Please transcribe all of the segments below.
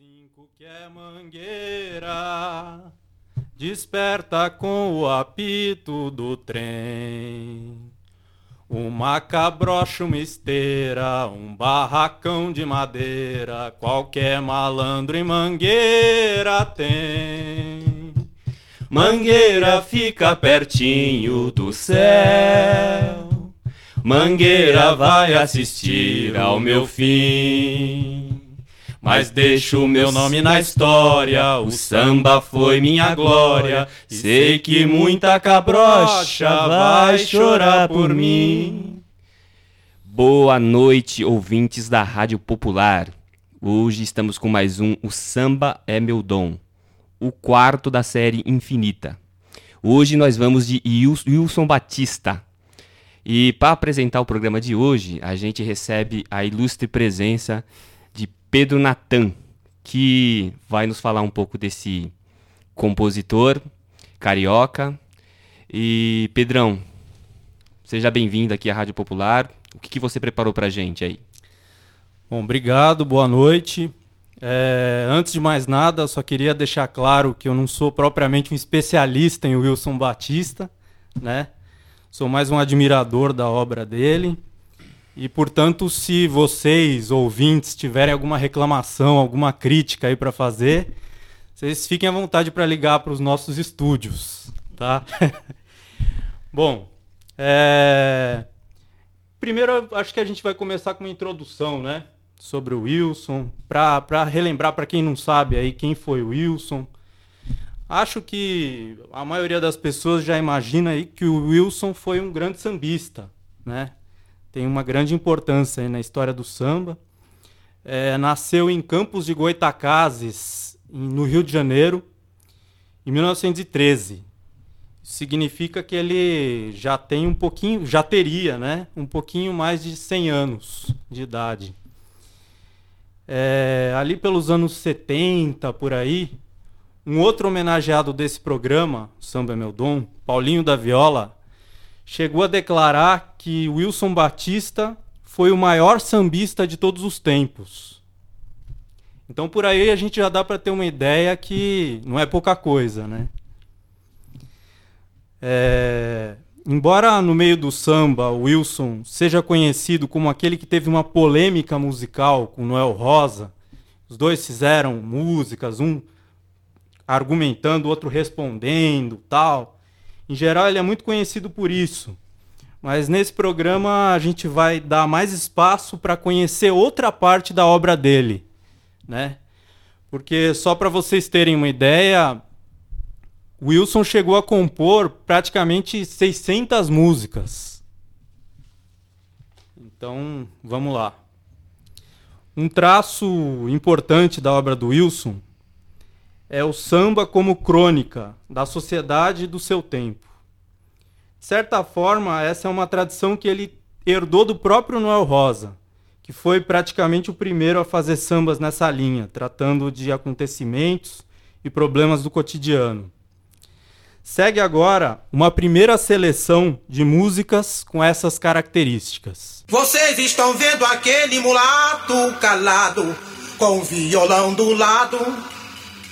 Zinco que é mangueira, desperta com o apito do trem. Uma cabrocha, uma esteira, um barracão de madeira, qualquer malandro em mangueira tem. Mangueira fica pertinho do céu, Mangueira vai assistir ao meu fim. Mas deixo meu nome na história, o samba foi minha glória. Sei que muita cabrocha vai chorar por mim. Boa noite, ouvintes da Rádio Popular. Hoje estamos com mais um O Samba é Meu Dom, o quarto da série Infinita. Hoje nós vamos de Wilson Batista. E para apresentar o programa de hoje, a gente recebe a ilustre presença Pedro Natan, que vai nos falar um pouco desse compositor carioca. E Pedrão, seja bem-vindo aqui à Rádio Popular. O que, que você preparou para a gente aí? Bom, obrigado, boa noite. É, antes de mais nada, só queria deixar claro que eu não sou propriamente um especialista em Wilson Batista, né? Sou mais um admirador da obra dele. E, portanto, se vocês, ouvintes, tiverem alguma reclamação, alguma crítica aí para fazer, vocês fiquem à vontade para ligar para os nossos estúdios, tá? Bom, é... primeiro acho que a gente vai começar com uma introdução, né? Sobre o Wilson, para relembrar para quem não sabe aí quem foi o Wilson. Acho que a maioria das pessoas já imagina aí que o Wilson foi um grande sambista, né? Tem uma grande importância na história do samba. É, nasceu em Campos de Goitacazes, no Rio de Janeiro, em 1913. Significa que ele já tem um pouquinho, já teria, né, um pouquinho mais de 100 anos de idade. É, ali pelos anos 70, por aí, um outro homenageado desse programa, Samba é Meu Dom, Paulinho da Viola, chegou a declarar que Wilson Batista foi o maior sambista de todos os tempos. Então por aí a gente já dá para ter uma ideia que não é pouca coisa, né? É... Embora no meio do samba o Wilson seja conhecido como aquele que teve uma polêmica musical com Noel Rosa, os dois fizeram músicas, um argumentando, o outro respondendo, tal. Em geral, ele é muito conhecido por isso. Mas nesse programa a gente vai dar mais espaço para conhecer outra parte da obra dele, né? Porque só para vocês terem uma ideia, Wilson chegou a compor praticamente 600 músicas. Então, vamos lá. Um traço importante da obra do Wilson é o samba como crônica da sociedade do seu tempo. De certa forma, essa é uma tradição que ele herdou do próprio Noel Rosa, que foi praticamente o primeiro a fazer sambas nessa linha, tratando de acontecimentos e problemas do cotidiano. Segue agora uma primeira seleção de músicas com essas características. Vocês estão vendo aquele mulato calado, com violão do lado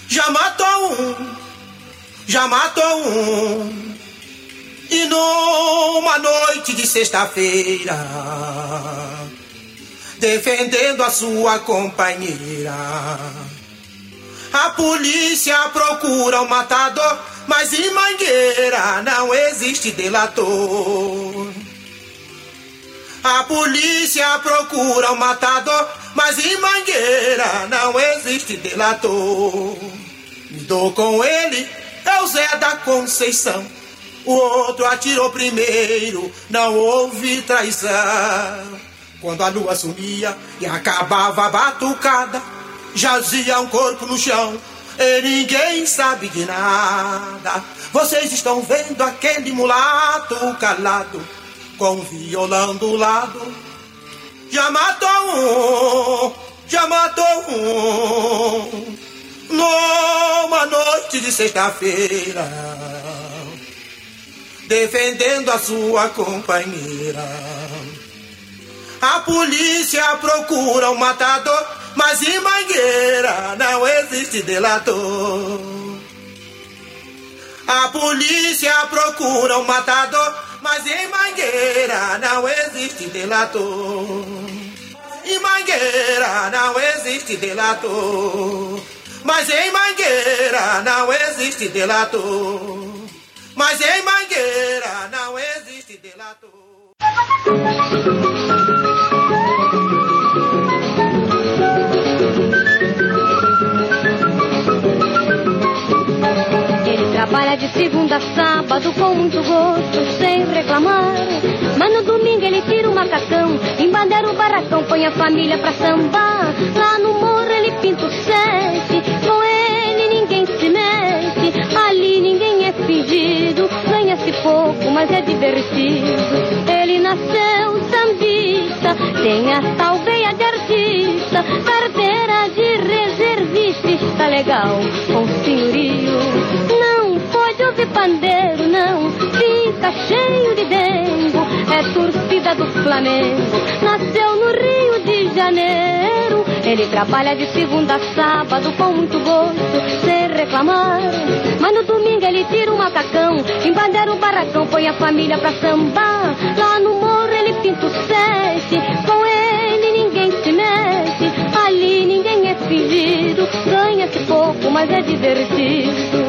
já matou um, já matou um. E numa noite de sexta-feira, defendendo a sua companheira, a polícia procura o matador, mas em Mangueira não existe delator. A polícia procura o matador, mas em Mangueira não existe delator. Me dou com ele, é o Zé da Conceição. O outro atirou primeiro, não houve traição. Quando a lua sumia e acabava a batucada, jazia um corpo no chão e ninguém sabe de nada. Vocês estão vendo aquele mulato calado, com violão do lado já matou um, já matou um. Numa noite de sexta-feira, defendendo a sua companheira. A polícia procura o um matador, mas em Mangueira não existe delator. A polícia procura um matador, mas em Mangueira não existe delator. Em Mangueira não existe delator. Mas em Mangueira não existe delator. Mas em Mangueira não existe delator. Trabalha de segunda a sábado com muito gosto, sem reclamar. Mas no domingo ele tira o macacão, embandeira o barracão, põe a família pra sambar. Lá no morro ele pinta o sete, com ele ninguém se mete. Ali ninguém é fingido, ganha-se pouco, mas é divertido. Ele nasceu sambista, tem a tal veia de artista, carteira de reservista, está legal, com pandeiro, não, fica cheio de dengo, é torcida do Flamengo, nasceu no Rio de Janeiro. Ele trabalha de segunda a sábado com muito gosto, sem reclamar. Mas no domingo ele tira o macacão, embandeira o barracão, põe a família pra sambar. Lá no morro ele pinta o sete, com ele ninguém se mexe. Ali ninguém é fingido, ganha-se pouco, mas é divertido.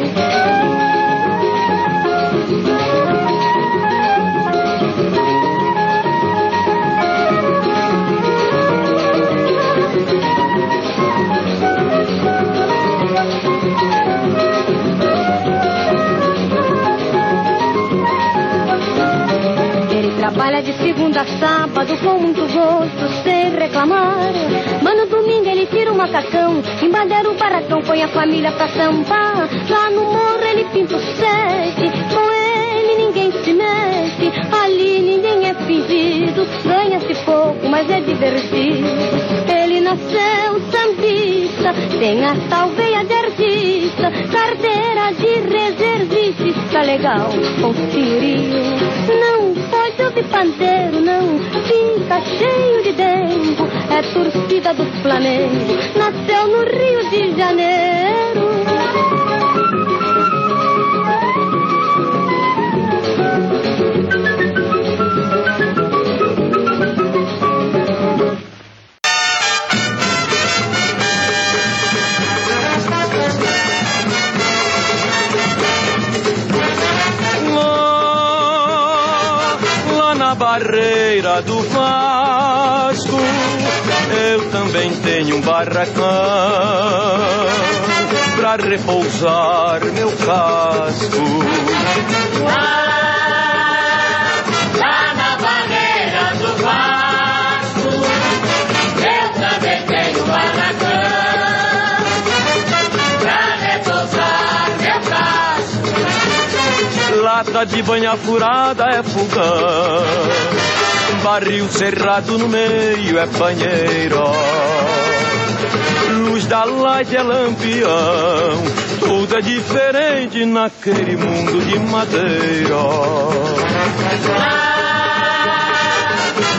Trabalha de segunda a sábado com muito gosto, sem reclamar. Mas no domingo ele tira o macacão, embandeira o barracão, põe a família pra sambar. Lá no morro ele pinta o sete, com ele ninguém se mexe. Ali ninguém é fingido, ganha-se pouco, mas é divertido. Ele nasceu sambista, tem a tal veia de artista, carteira de reservista, está legal, com. Não ouvir pandeiro, não, fica cheio de dengo, é torcida do Flamengo, nasceu no Rio de Janeiro. Barreira do Vasco, eu também tenho um barracão pra repousar meu casco. Lata de banha furada é fogão, barril cerrado no meio é banheiro. Luz da laje é lampião, tudo é diferente naquele mundo de madeira.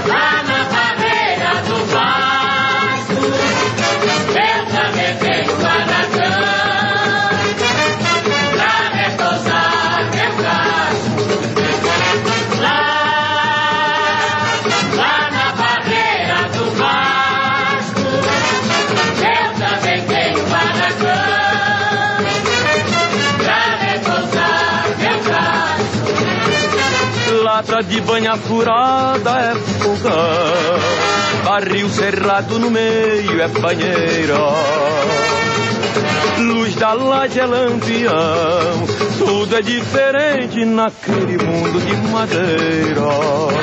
Lá na barreira do Vasco, Lata de banha furada é fogão, barril cerrado no meio é banheira. Luz da laje é lampião, tudo é diferente naquele mundo de madeira.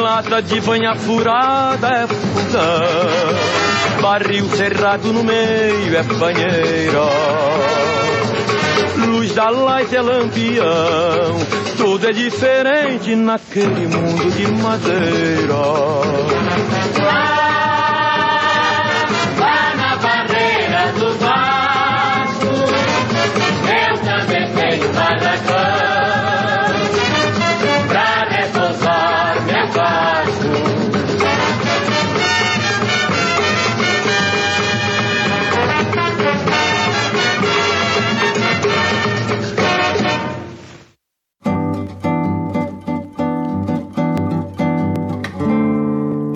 Lata de banha furada é fogão, barril cerrado no meio é banheira. Luz da light é lampião, tudo é diferente naquele mundo de madeira. Lá na barreira do Vasco, eu também tenho barracão.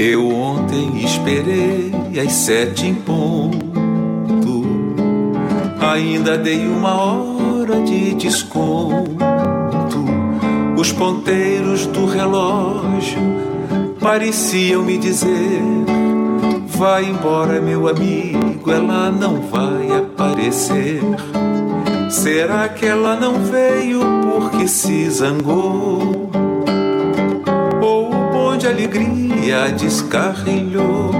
Eu ontem esperei às sete em ponto. Ainda dei uma hora de desconto. Os ponteiros do relógio pareciam me dizer: Vai embora, meu amigo, ela não vai aparecer. Será que ela não veio porque se zangou? De alegria descarrilhou.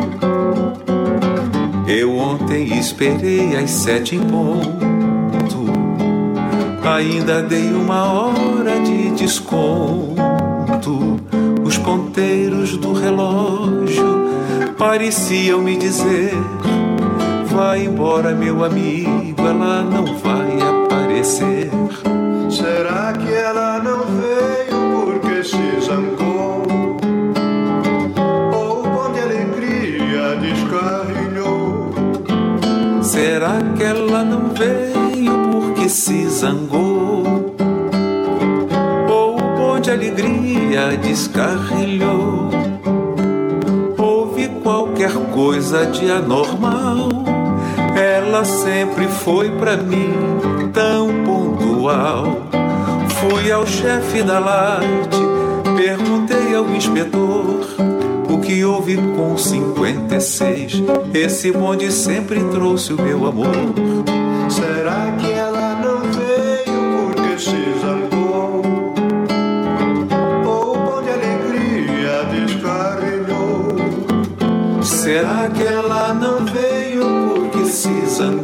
Eu ontem esperei às sete em ponto, ainda dei uma hora de desconto. Os ponteiros do relógio pareciam me dizer: Vai embora, meu amigo, ela não vai alegria descarrilhou? Houve qualquer coisa de anormal? Ela sempre foi pra mim tão pontual. Fui ao chefe da Light, perguntei ao inspetor o que houve com 56. Esse bonde sempre trouxe o meu amor. Será que porque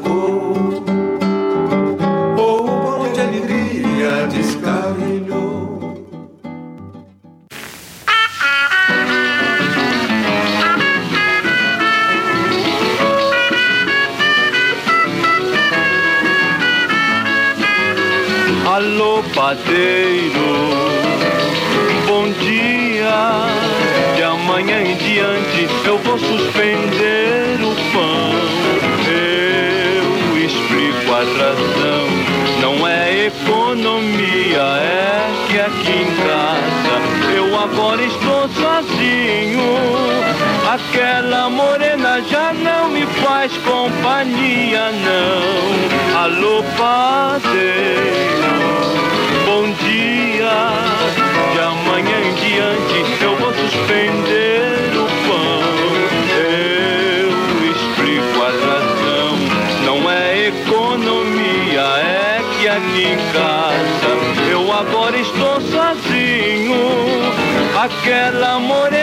faz companhia, não. Alô, padeiro, bom dia. De amanhã em diante eu vou suspender o pão. Eu explico a razão, não é economia, é que aqui em casa eu agora estou sozinho. Aquela morena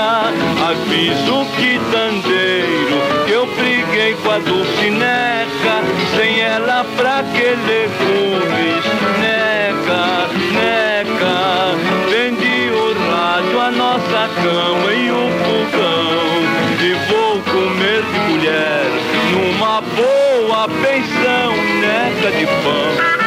Aviso que tandeiro que eu briguei com a Dulcineca. Sem ela pra que legumes? Neca, neca. Vendi o rádio, a nossa cama e o fogão. E vou comer de colher numa boa pensão, neca de pão.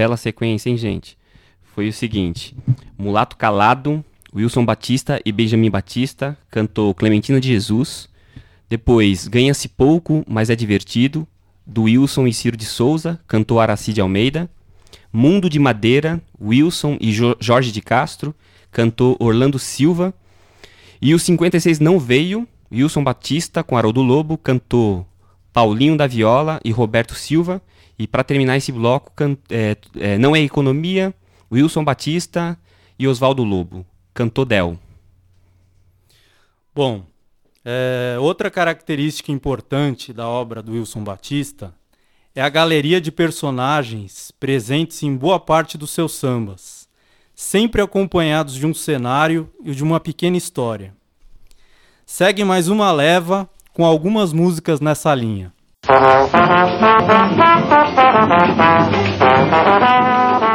Bela sequência, hein, gente? Foi o seguinte: Mulato Calado, Wilson Batista e Benjamin Batista cantou Clementina de Jesus. Depois, Ganha-se Pouco, mas é Divertido, do Wilson e Ciro de Souza, cantou Aracide Almeida. Mundo de Madeira, Wilson e Jo- Jorge de Castro, cantou Orlando Silva. E o 56 não veio, Wilson Batista com Haroldo Lobo, cantou Paulinho da Viola e Roberto Silva. E para terminar esse bloco, é, é, Não é Economia, Wilson Batista e Oswaldo Lobo, cantou Del. Bom, é, outra característica importante da obra do Wilson Batista é a galeria de personagens presentes em boa parte dos seus sambas, sempre acompanhados de um cenário e de uma pequena história. Segue mais uma leva com algumas músicas nessa linha. Thank you.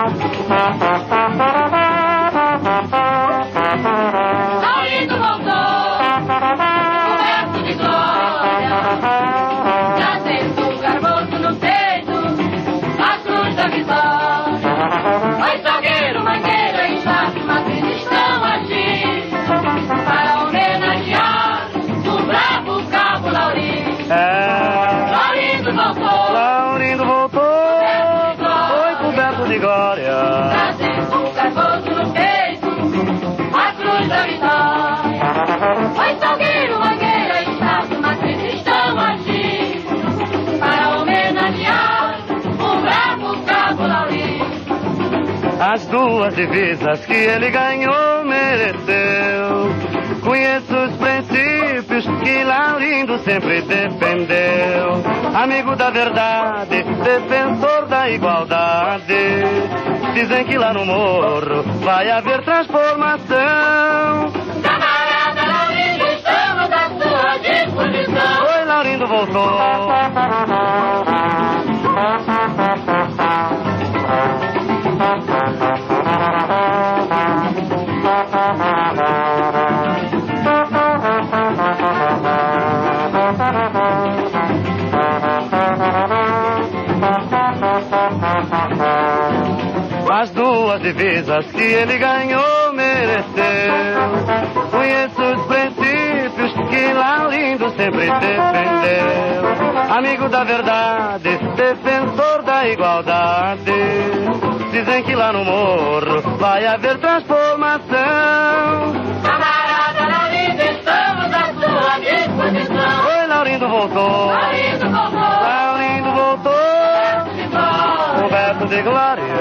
As duas divisas que ele ganhou, mereceu. Conheço os princípios que Laurindo sempre defendeu. Amigo da verdade, defensor da igualdade. Dizem que lá no morro vai haver transformação. Camarada Laurindo, estamos à sua disposição. Oi, Laurindo voltou. Divisas que ele ganhou, mereceu. Conheço os princípios que Laurindo sempre defendeu. Amigo da verdade, defensor da igualdade. Dizem que lá no morro vai haver transformação. Camarada Laurindo, estamos à sua disposição. Oi, Laurindo voltou. Laurindo voltou, Laurindo voltou. Coberto de glória.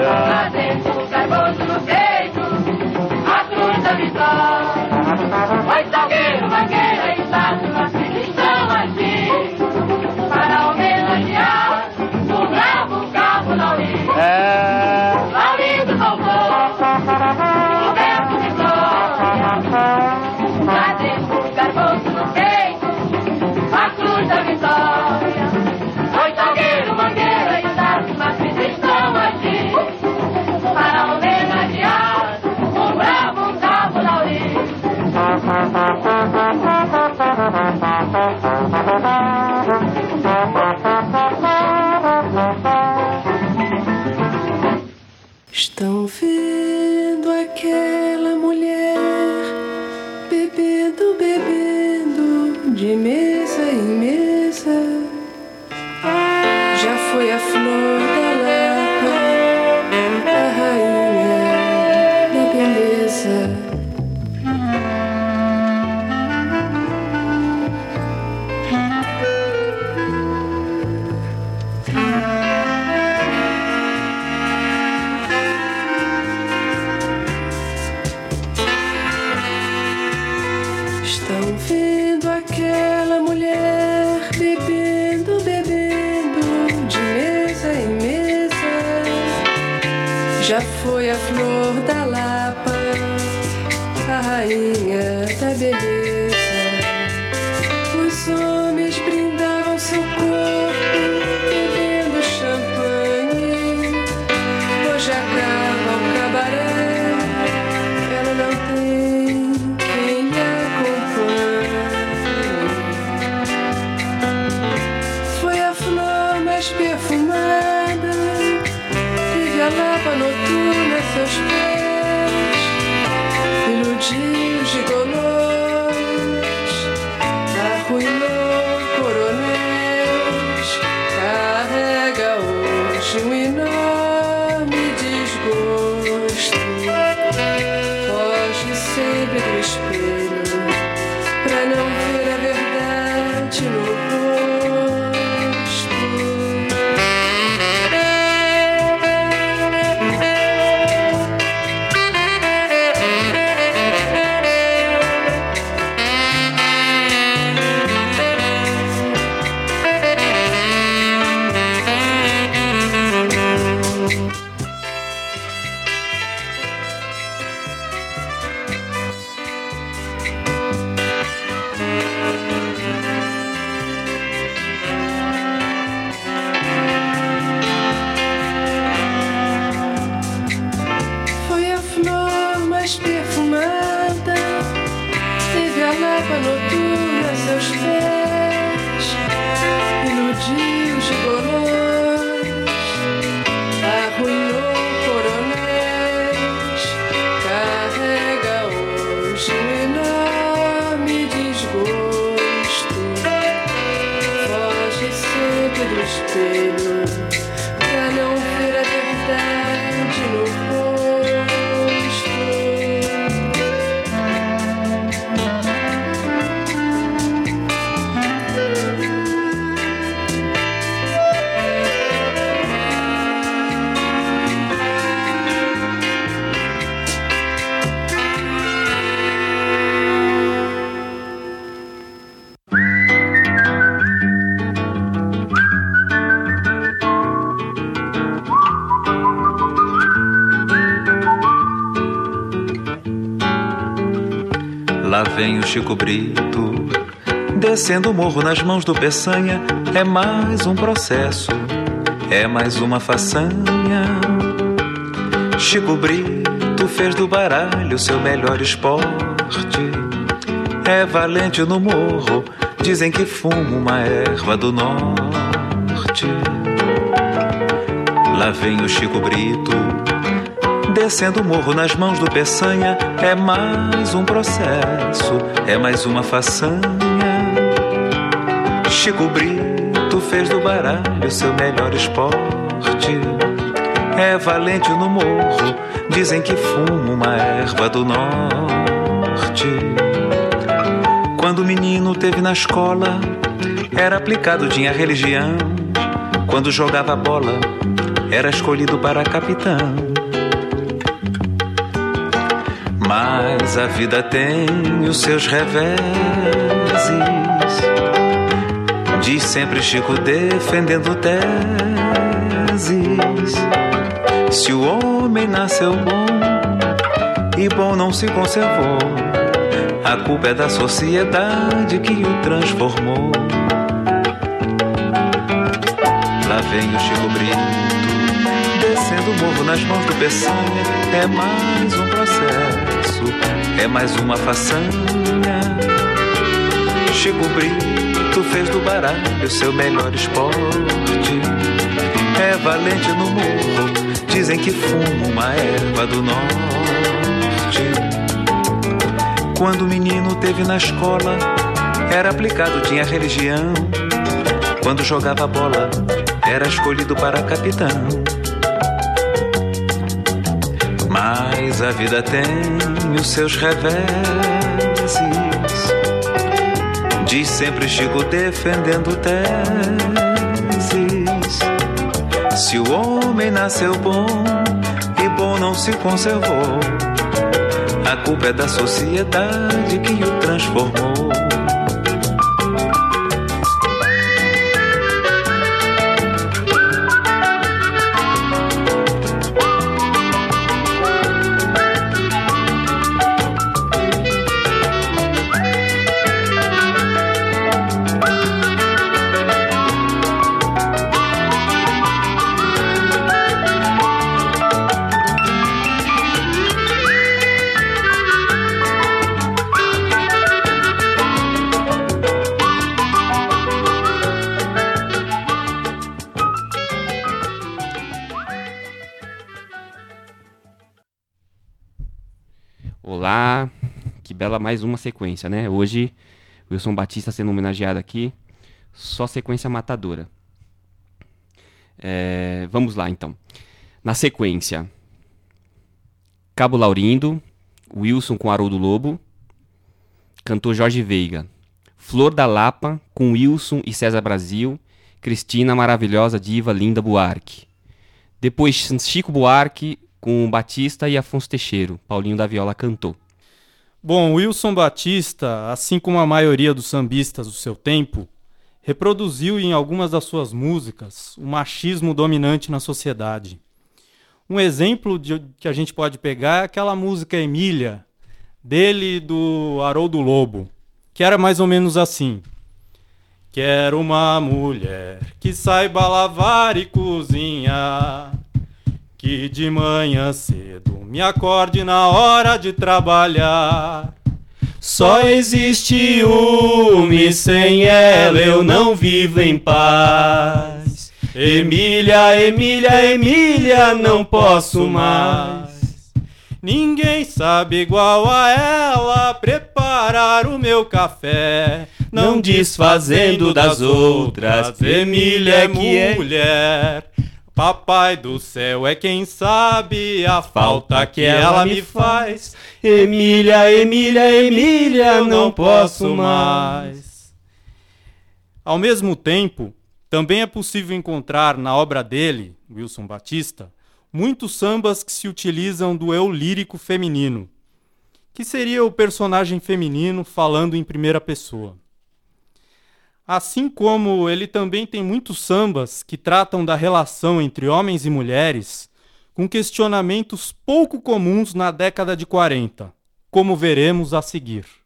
Chico Brito, descendo o morro nas mãos do Peçanha. É mais um processo, é mais uma façanha. Chico Brito fez do baralho seu melhor esporte. É valente no morro, dizem que fuma uma erva do norte. Lá vem o Chico Brito, Descendo o morro nas mãos do Peçanha é mais um processo, é mais uma façanha. Chico Brito fez do baralho seu melhor esporte. É valente no morro, dizem que fuma uma erva do norte. Quando o menino teve na escola, era aplicado, tinha religião. Quando jogava bola, era escolhido para capitão. Mas a vida tem os seus reveses. Diz sempre Chico defendendo teses. Se o homem nasceu bom e bom não se conservou, a culpa é da sociedade que o transformou. Lá vem o Chico Brito, descendo o morro nas mãos do Peçanha. É mais um processo, é mais uma façanha. Chico Brito fez do baralho seu melhor esporte. É valente no morro, dizem que fuma uma erva do norte. Quando o menino teve na escola, era aplicado, tinha religião. Quando jogava bola, era escolhido para capitão. A vida tem os seus reveses. Diz sempre Chico defendendo teses. Se o homem nasceu bom e bom não se conservou, a culpa é da sociedade que o transformou. Mais uma sequência, né? Hoje, Wilson Batista sendo homenageado aqui. Só sequência matadora. É, vamos lá, então. Na sequência, Cabo Laurindo, Wilson com Haroldo Lobo, cantor Jorge Veiga. Flor da Lapa com Wilson e César Brasil, Cristina Maravilhosa Diva Linda Buarque. Depois Chico Buarque com Batista e Afonso Teixeiro. Paulinho da Viola cantou. Bom, Wilson Batista, assim como a maioria dos sambistas do seu tempo, reproduziu em algumas das suas músicas o machismo dominante na sociedade. Um exemplo de, que a gente pode pegar é aquela música Emília, dele do Haroldo Lobo, que era mais ou menos assim. Quero uma mulher que saiba lavar e cozinhar, que de manhã cedo me acorde na hora de trabalhar. Só existe uma e sem ela eu não vivo em paz. Emília, Emília, Emília, não posso mais. Ninguém sabe igual a ela preparar o meu café, não desfazendo das outras. Emília é que é mulher. Papai do céu é quem sabe a falta que ela me faz. Emília, Emília, Emília, não posso mais. Ao mesmo tempo, também é possível encontrar na obra dele, Wilson Batista, muitos sambas que se utilizam do eu lírico feminino, que seria o personagem feminino falando em primeira pessoa. Assim como ele também tem muitos sambas que tratam da relação entre homens e mulheres, com questionamentos pouco comuns na década de 40, como veremos a seguir.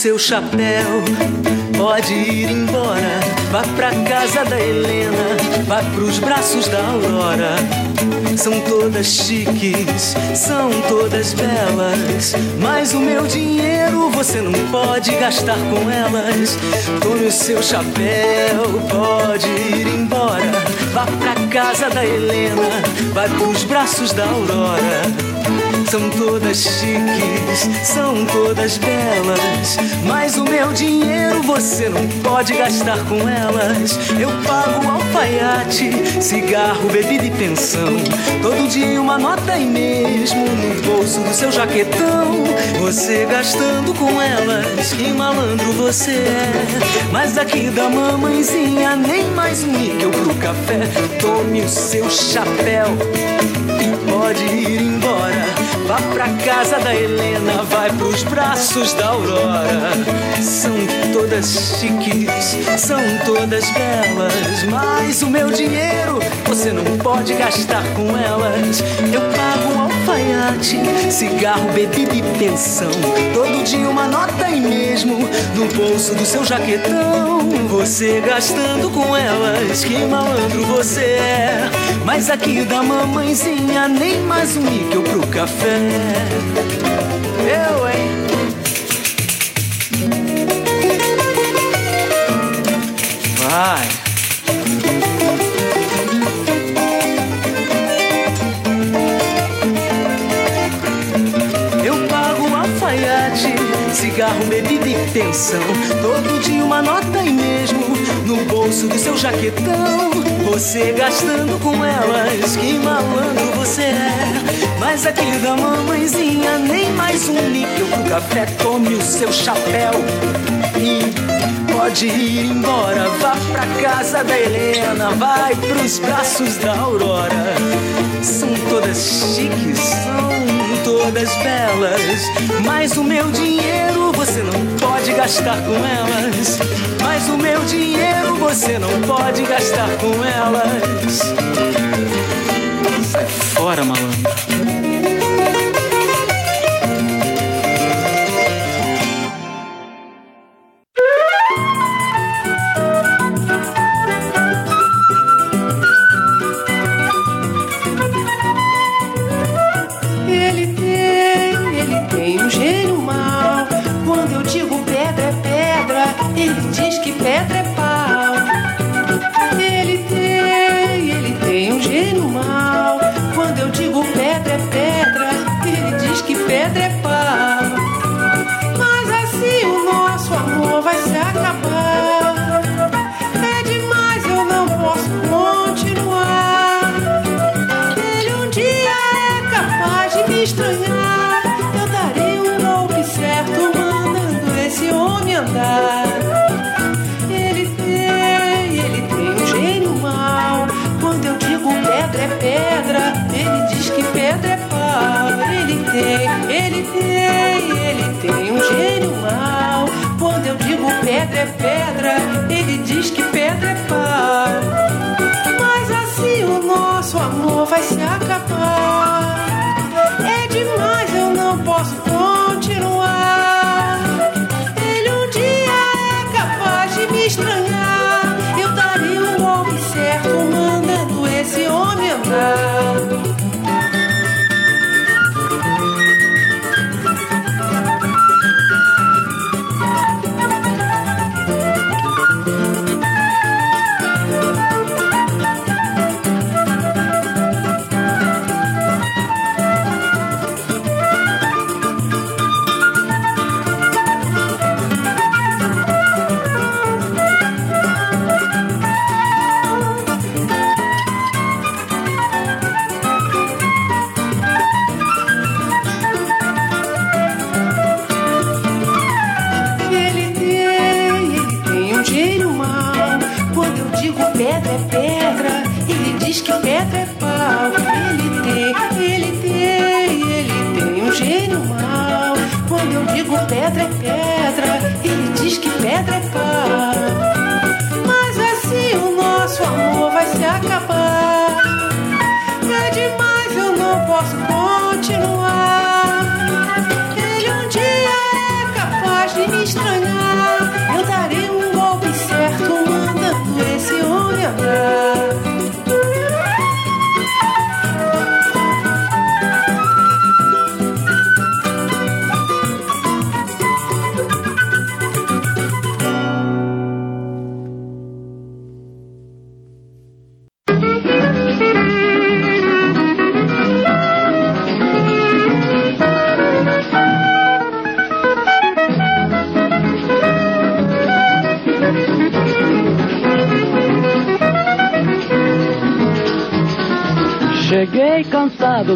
Seu chapéu, pode ir embora. Vá pra casa da Helena, vá pros braços da Aurora. São todas chiques, são todas belas. Mas o meu dinheiro você não pode gastar com elas. Tome o seu chapéu, pode ir embora. Vá pra casa da Helena, vai pros braços da Aurora. São todas chiques, são todas belas. Mas o meu dinheiro você não pode gastar com elas. Eu pago alfaiate, cigarro, bebida e pensão. Todo dia uma nota e mesmo no bolso do seu jaquetão. Você gastando com elas, que malandro você é. Mas aqui da mamãezinha, nem mais um níquel pro café. Tome o seu chapéu pode ir embora. Vá pra casa da Helena, vai pros braços da Aurora. São todas chiques, são todas belas. Mas o meu dinheiro você não pode gastar com elas. Eu pago um alfaiate, cigarro, bebida e pensão. Todo dia uma nota e mesmo no bolso do seu jaquetão. Você gastando com elas, que malandro você é. Mas aqui da mamãezinha, nem mais um níquel pro café. Eu, hein? Vai. Cigarro, bebida e pensão. Todo dia uma nota e mesmo no bolso do seu jaquetão. Você gastando com elas, que malandro você é. Mas aqui da mamãezinha, nem mais um níquel pro café. Tome o seu chapéu e pode ir embora. Vá pra casa da Helena, vai pros braços da Aurora. São todas chiques, são todas belas. Mas o meu dinheiro gastar com elas. Mas o meu dinheiro você não pode gastar com elas. Sai fora, malandro.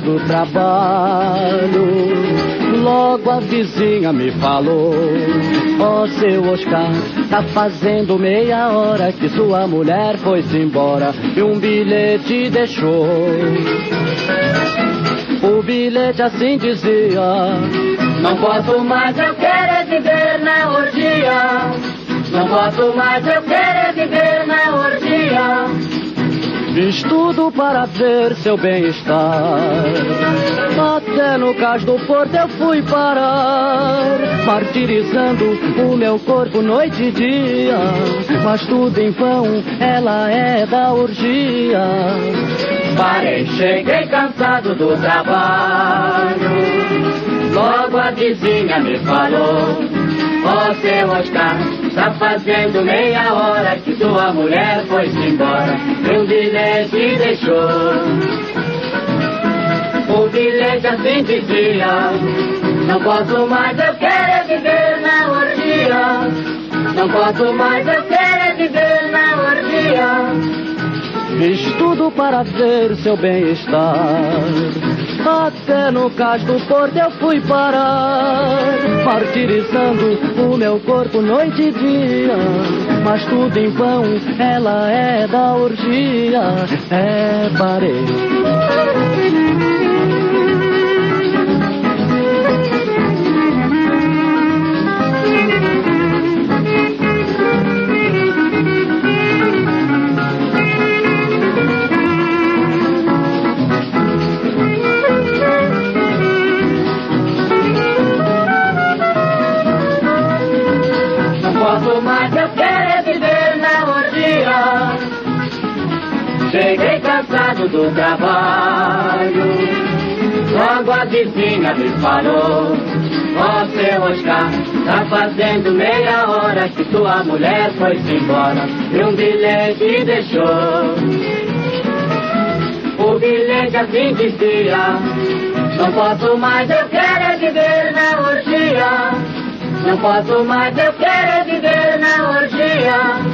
Do trabalho. Logo a vizinha me falou: Ó seu Oscar, tá fazendo meia hora que sua mulher foi-se embora e um bilhete deixou. O bilhete assim dizia: Não posso mais, eu quero é viver na orgia. Não posso mais, eu quero é viver na orgia. Fiz tudo para ver seu bem-estar. Até no cais do porto eu fui parar, martirizando o meu corpo noite e dia. Mas tudo em vão, ela é da orgia. Parei, cheguei cansado do trabalho. Logo a vizinha me falou: Ó seu Oscar, tá fazendo meia hora que sua mulher foi-se embora. Um bilhete deixou. O bilhete assim dizia: Não posso mais, eu quero é viver na orgia. Não posso mais, eu quero é viver na orgia. Fiz tudo para ver seu bem-estar. Até no cais do porto eu fui parar, martirizando o meu corpo noite e dia. Mas tudo em vão, ela é da orgia. É, parei. Cansado do trabalho. Logo a vizinha me falou: Ó seu Oscar, tá fazendo meia hora que tua mulher foi-se embora. E um bilhete deixou. O bilhete assim dizia: Não posso mais, eu quero é viver na orgia. Não posso mais, eu quero é viver na orgia.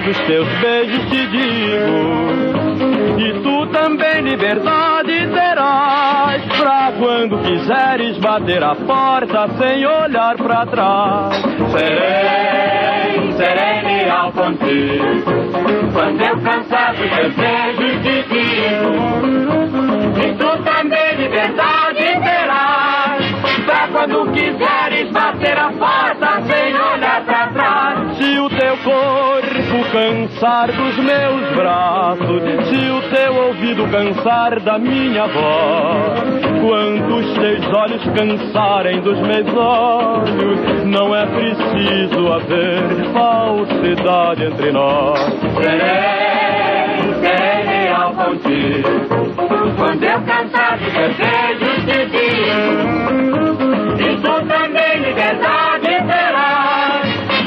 Dos teus beijos, te digo. E tu também liberdade terás pra quando quiseres bater a porta sem olhar pra trás. Serei, serei leal dos meus braços, se o teu ouvido cansar da minha voz, quando os teus olhos cansarem dos meus olhos, não é preciso haver falsidade entre nós. Serei, serei leal contigo. Quando eu cansar de desejos te digo E tu também liberdade terás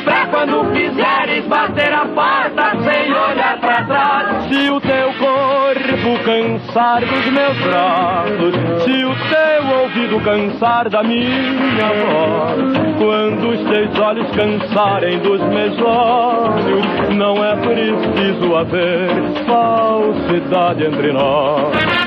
Pra quando quiseres bater a cansar dos meus braços Se o teu ouvido cansar da minha voz. Quando os teus olhos cansarem dos meus olhos Não é preciso haver falsidade entre nós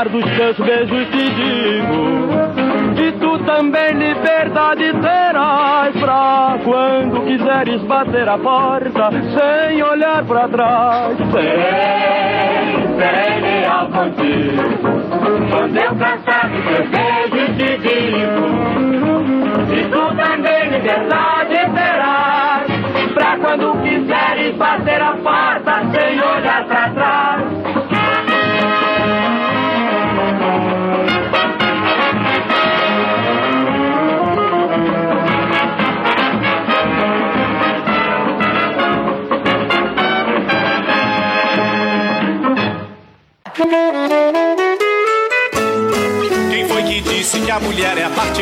dos teus beijos, te digo. Que tu também liberdade terás pra quando quiseres bater a porta sem olhar pra trás. Serei, serei leal contigo. Quando eu cansar dos teus beijos, te digo. E tu também liberdade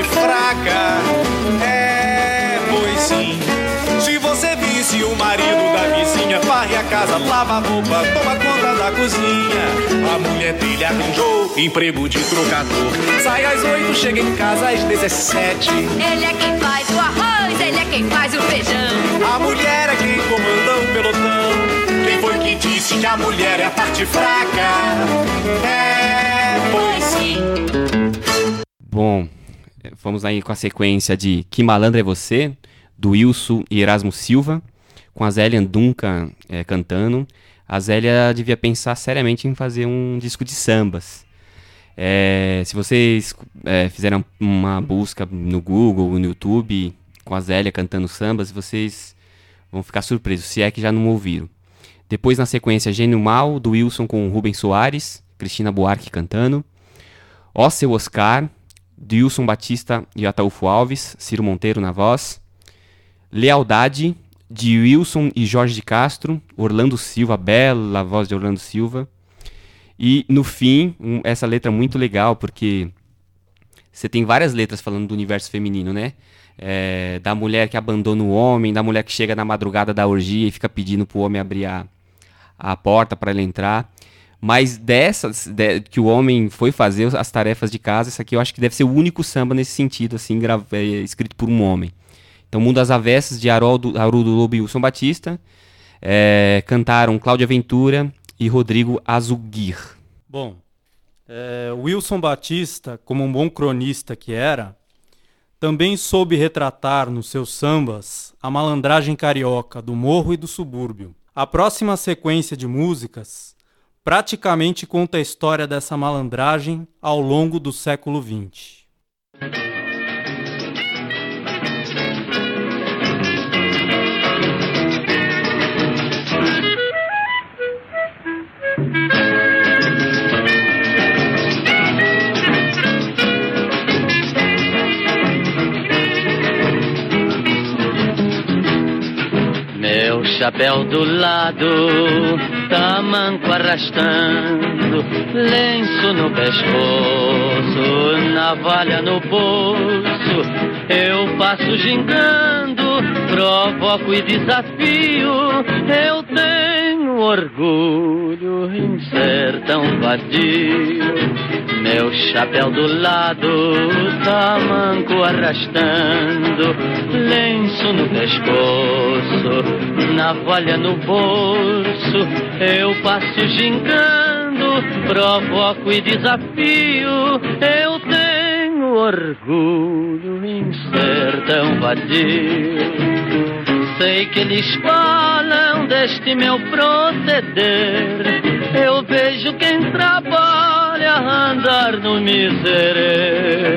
é parte fraca? É, pois sim. Se você visse o marido da vizinha, varre a casa, lava a roupa, toma conta da cozinha. A mulher dele arranjou emprego de trocador. Sai às oito, chega em casa às dezessete. Ele é quem faz o arroz, ele é quem faz o feijão. A mulher é quem comanda o pelotão. Quem foi que disse que a mulher é a parte fraca? É, pois sim. Bom, vamos aí com a sequência de Que Malandro é Você, do Wilson e Erasmo Silva, com a Zélia Duncan eh, cantando. A Zélia devia pensar seriamente em fazer um disco de sambas. Eh, se vocês eh, fizeram uma busca no Google, no YouTube, com a Zélia cantando sambas, vocês vão ficar surpresos, se é que já não ouviram. Depois, na sequência, Gênio Mal, do Wilson com Rubens Soares, Cristina Buarque cantando. Ó Seu Oscar, de Wilson Batista e Ataúfo Alves, Ciro Monteiro na voz. Lealdade, de Wilson e Jorge de Castro, Orlando Silva, bela voz de Orlando Silva. E no fim, um- essa letra muito legal, porque você tem várias letras falando do universo feminino, né? É, da mulher que abandona o homem, da mulher que chega na madrugada da orgia e fica pedindo pro homem abrir a, a porta para ela entrar. Mas dessas, de- que o homem foi fazer as tarefas de casa, esse aqui eu acho que deve ser o único samba nesse sentido, assim, é, escrito por um homem. Então, Mundo às Avessas, de Haroldo, Haroldo Lobo e Wilson Batista. É, cantaram Cláudia Ventura e Rodrigo Azuguir. Bom, é, Wilson Batista, como um bom cronista que era, também soube retratar nos seus sambas a malandragem carioca do morro e do subúrbio. A próxima sequência de músicas praticamente conta a história dessa malandragem ao longo do século XX. Chapéu do lado, tamanco arrastando, lenço no pescoço, navalha no bolso. Eu passo gingando, provoco e desafio. Eu tenho orgulho em ser tão vadio. Meu chapéu do lado, tamanco arrastando, lenço no pescoço, navalha no bolso. Eu passo gingando, provoco e desafio. Eu tenho orgulho em ser tão vadio. Sei que eles falam deste meu proceder. Eu vejo quem trabalha andar no miserê.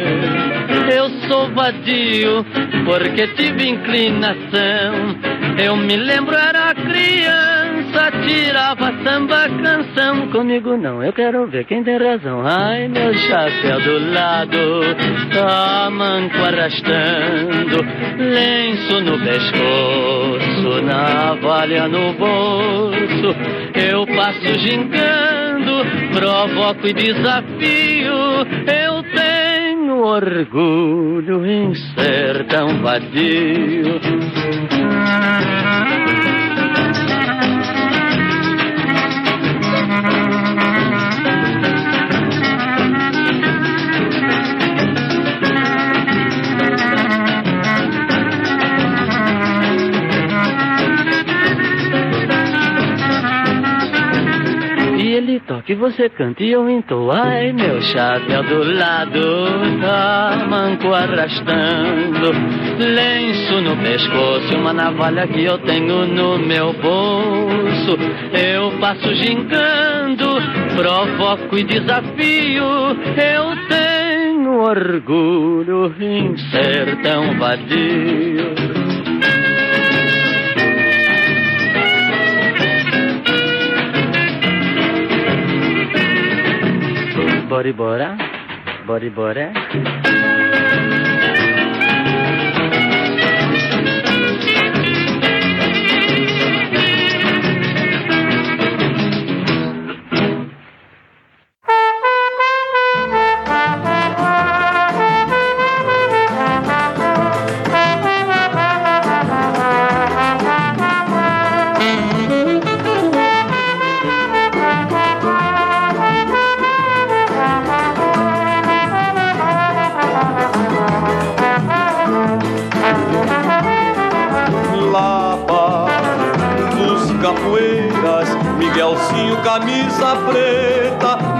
Eu sou vadio porque tive inclinação. Eu me lembro, era criança, tirava samba canção. Comigo não, eu quero ver quem tem razão. Ai, meu chapéu do lado, tamanco arrastando, lenço no pescoço, navalha no bolso. Eu passo gingando, provoco e desafio. Eu tenho orgulho em ser tão vadio. Ele toca e você canta e eu entou. Ai, meu chapéu do lado, tamanco arrastando, lenço no pescoço, uma navalha que eu tenho no meu bolso. Eu passo gingando, provoco e desafio. Eu tenho orgulho em ser tão vadio. बरी बोरा बरी बोरा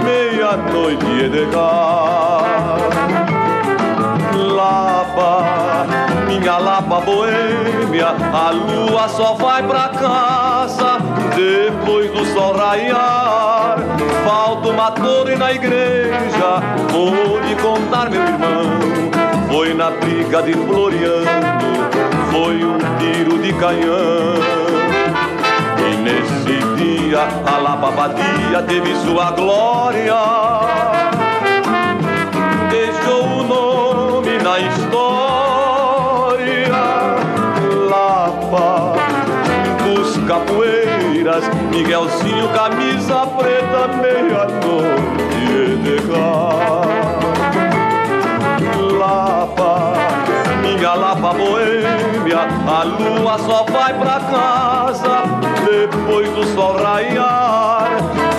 meia-noite Edgar. Lapa, minha lapa boêmia, a lua só vai pra casa depois do sol raiar. Falta uma torre na igreja, vou lhe contar, meu irmão. Foi na briga de Floriano, foi um tiro de canhão. E nesse dia a Lapa Badia teve sua glória. Deixou o nome na história. Lapa dos capoeiras, Miguelzinho, camisa preta, meia-noite, Edgar. Lapa, minha Lapa boêmia, a lua só vai pra casa depois do sol raiar.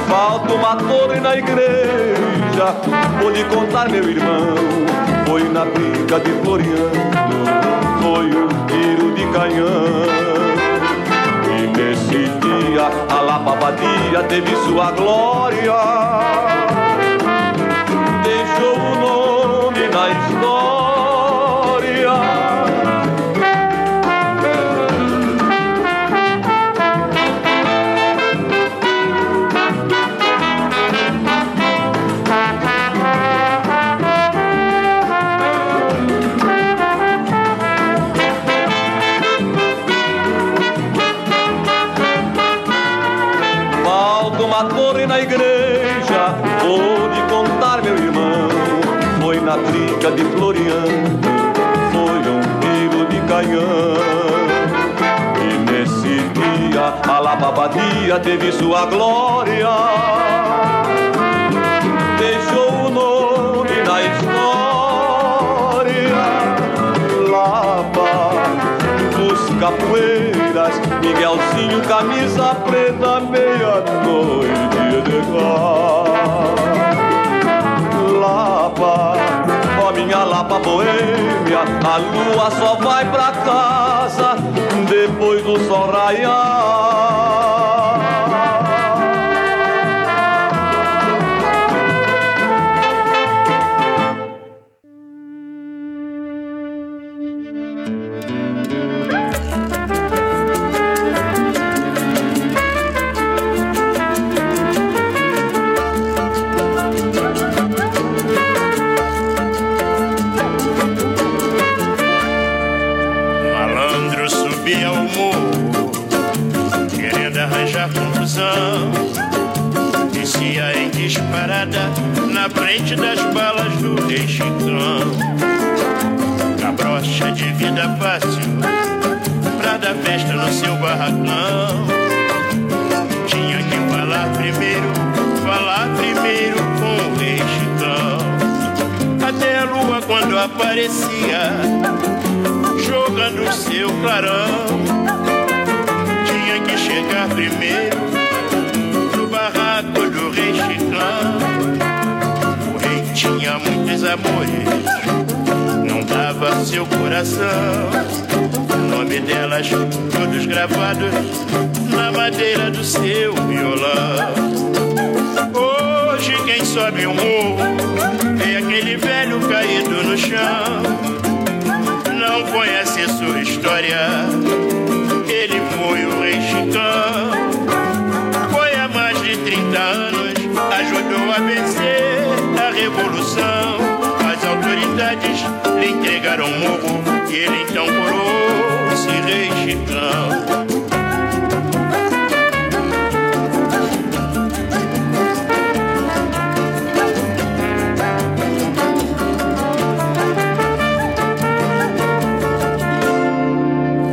Falta uma torre na igreja, vou lhe contar, meu irmão. Foi na briga de Floriano, foi um tiro de canhão. E nesse dia a Lapa Badia teve sua glória. A Lapa Badia teve sua glória. Deixou o nome na história. Lapa dos capoeiras, Miguelzinho, camisa preta, meia-noite de Lapa, ó minha Lapa boêmia, a lua só vai pra casa depois do sol raiar. Das balas do rei Chicão. Cabrocha de vida fácil, pra dar festa no seu barracão. Tinha que falar primeiro, falar primeiro com o rei Chicão. Até a lua quando aparecia jogando seu clarão. Tinha que chegar primeiro no barraco do rei Chicão. Tinha muitos amores, não dava seu coração. O nome delas todos gravados na madeira do seu violão. Hoje quem sobe o morro é aquele velho caído no chão não conhece sua história. Ele foi o rei Chicão. Foi há mais de 30 anos, ajudou a vencer revolução. As autoridades lhe entregaram morro e ele então coroou-se rei Chicão.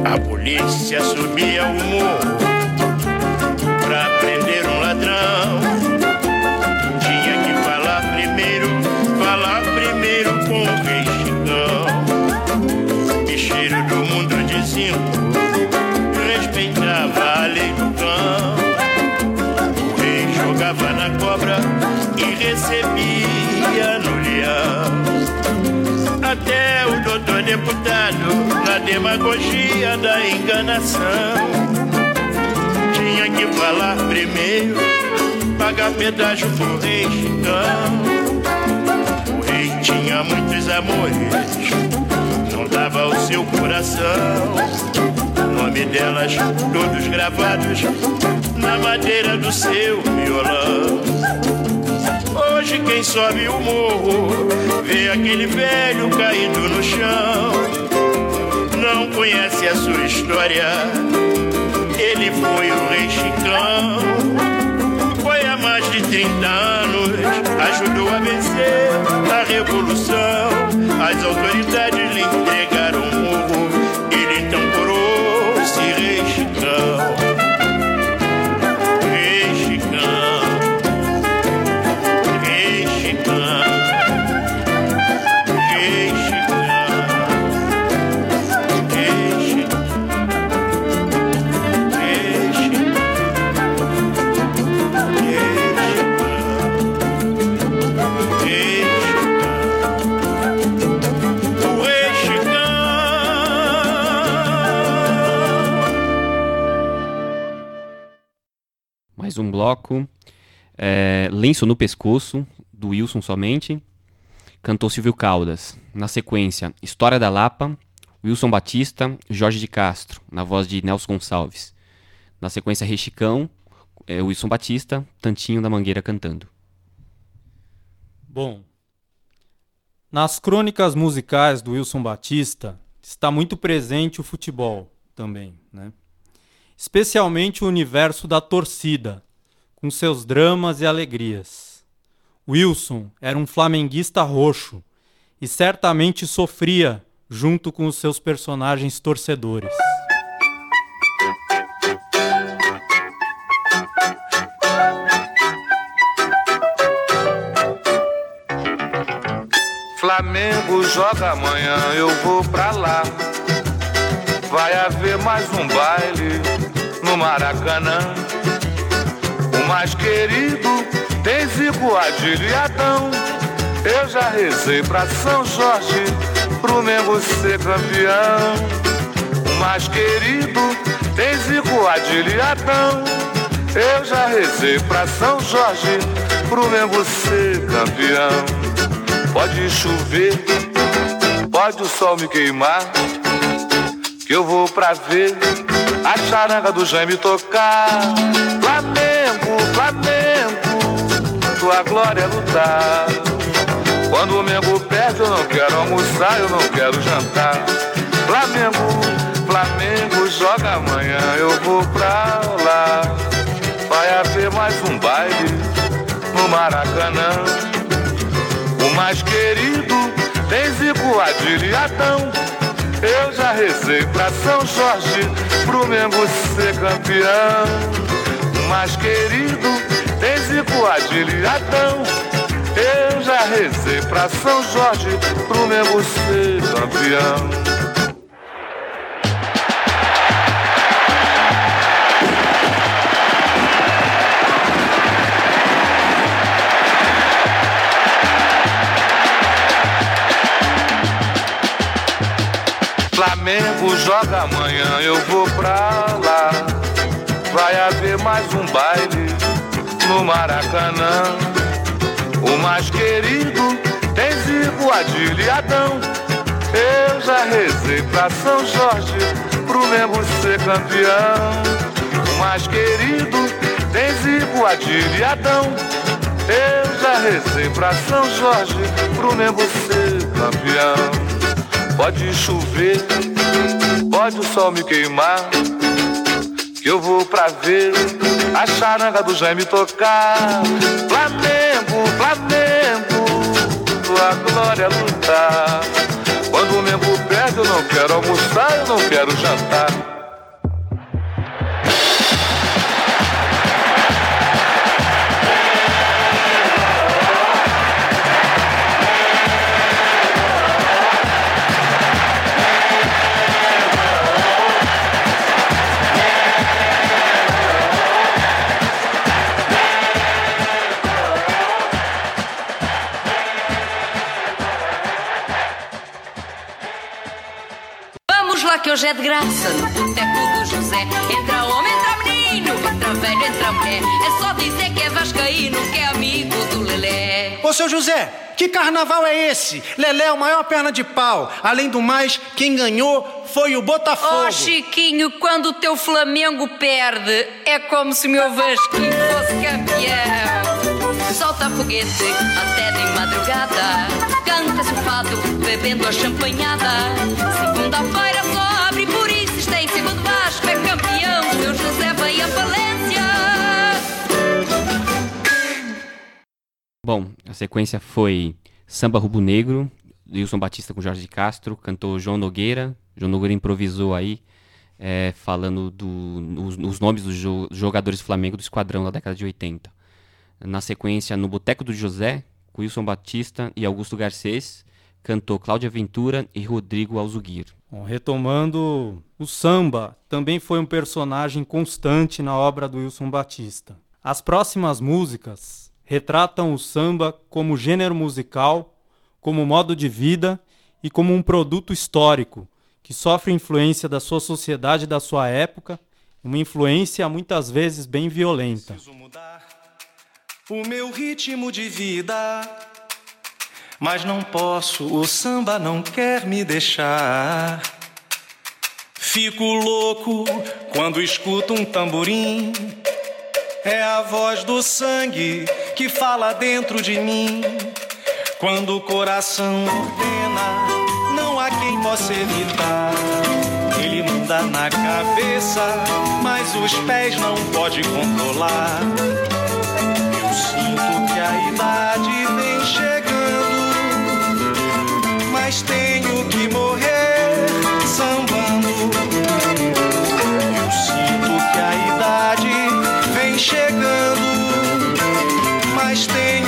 A polícia subia o morro deputado na demagogia da enganação. Tinha que falar primeiro, pagar pedágio pro rei Chicão. O rei tinha muitos amores, não dava o seu coração. O nome delas todos gravados na madeira do seu violão. Hoje quem sobe o morro vê aquele velho caído no chão. Não conhece a sua história. Ele foi o rei Chicão. Foi há mais de 30 anos, ajudou a vencer a revolução. As autoridades lhe entregaram Mais um bloco. É, Lenço no Pescoço, do Wilson somente. Cantou Silvio Caldas. Na sequência, História da Lapa, Wilson Batista, Jorge de Castro, na voz de Nelson Gonçalves. Na sequência, Rechicão, é, Wilson Batista, Tantinho da Mangueira cantando. Bom, nas crônicas musicais do Wilson Batista está muito presente o futebol também, né? especialmente o universo da torcida, com seus dramas e alegrias. Wilson era um flamenguista roxo e certamente sofria junto com os seus personagens torcedores. Flamengo joga amanhã, eu vou pra lá. Vai haver mais um baile no Maracanã. O mais querido tem Zico, Adilho e Adão. Eu já rezei pra São Jorge, pro Mengo ser campeão. O mais querido tem Zico, Adilho e Adão. Eu já rezei pra São Jorge, pro Mengo ser campeão. Pode chover, pode o sol me queimar, que eu vou pra ver a charanga do Jaime tocar. Flamengo, Flamengo, tua glória é lutar. Quando o Mengo perde, eu não quero almoçar, eu não quero jantar. Flamengo, Flamengo, joga amanhã, eu vou pra lá. Vai haver mais um baile no Maracanã. O mais querido tem Zico, Adilho Adão. Eu já rezei pra São Jorge, pro Mengo ser campeão. O mais querido tem Zico, Adilho Adão. Eu já rezei pra São Jorge, pro Mengo ser campeão. Flamengo joga amanhã, eu vou pra lá. Vai haver mais um baile no Maracanã. O mais querido tem Zico, Adilho e Adão. Eu já rezei pra São Jorge, pro Mengo ser campeão. O mais querido tem Zico, Adilho e Adão. Eu já rezei pra São Jorge, pro Mengo ser campeão. Pode chover, pode o sol me queimar, que eu vou pra ver a charanga do Jaime tocar. Flamengo, Flamengo, tua glória lutar. Quando o Mengo perde, eu não quero almoçar, eu não quero jantar. Hoje é de graça no boteco do José. Entra homem, entra menino, entra velho, entra mulher. É só dizer que é vascaíno, que é amigo do Lelé. Ô, seu José, que carnaval é esse? Lelé é o maior perna de pau. Além do mais, quem ganhou foi o Botafogo. Ó Chiquinho, quando o teu Flamengo perde, é como se o meu Vasquinho fosse campeão. Solta foguete até de madrugada, canta-se o fado, bebendo a champanhada. Segunda-feira Bom, a sequência foi Samba Rubro Negro, Wilson Batista com Jorge Castro, cantou João Nogueira. João Nogueira improvisou aí, é, falando dos os nomes dos jo- jogadores do Flamengo do esquadrão da década de 80. Na sequência, no Boteco do José, com Wilson Batista e Augusto Garcês, cantou Cláudia Ventura e Rodrigo Alzuguir. Bom, retomando, o samba também foi um personagem constante na obra do Wilson Batista. As próximas músicas retratam o samba como gênero musical, como modo de vida e como um produto histórico que sofre influência da sua sociedade e da sua época, uma influência muitas vezes bem violenta. o meu ritmo de vida. Mas não posso, o samba não quer me deixar. Fico louco quando escuto um tamborim. É a voz do sangue que fala dentro de mim. Quando o coração ordena, não há quem possa evitar. Ele manda na cabeça, mas os pés não pode controlar. Eu sinto que a idade vem chegando, mas tenho que morrer sambando. Eu sinto que a idade vem chegando, mas tenho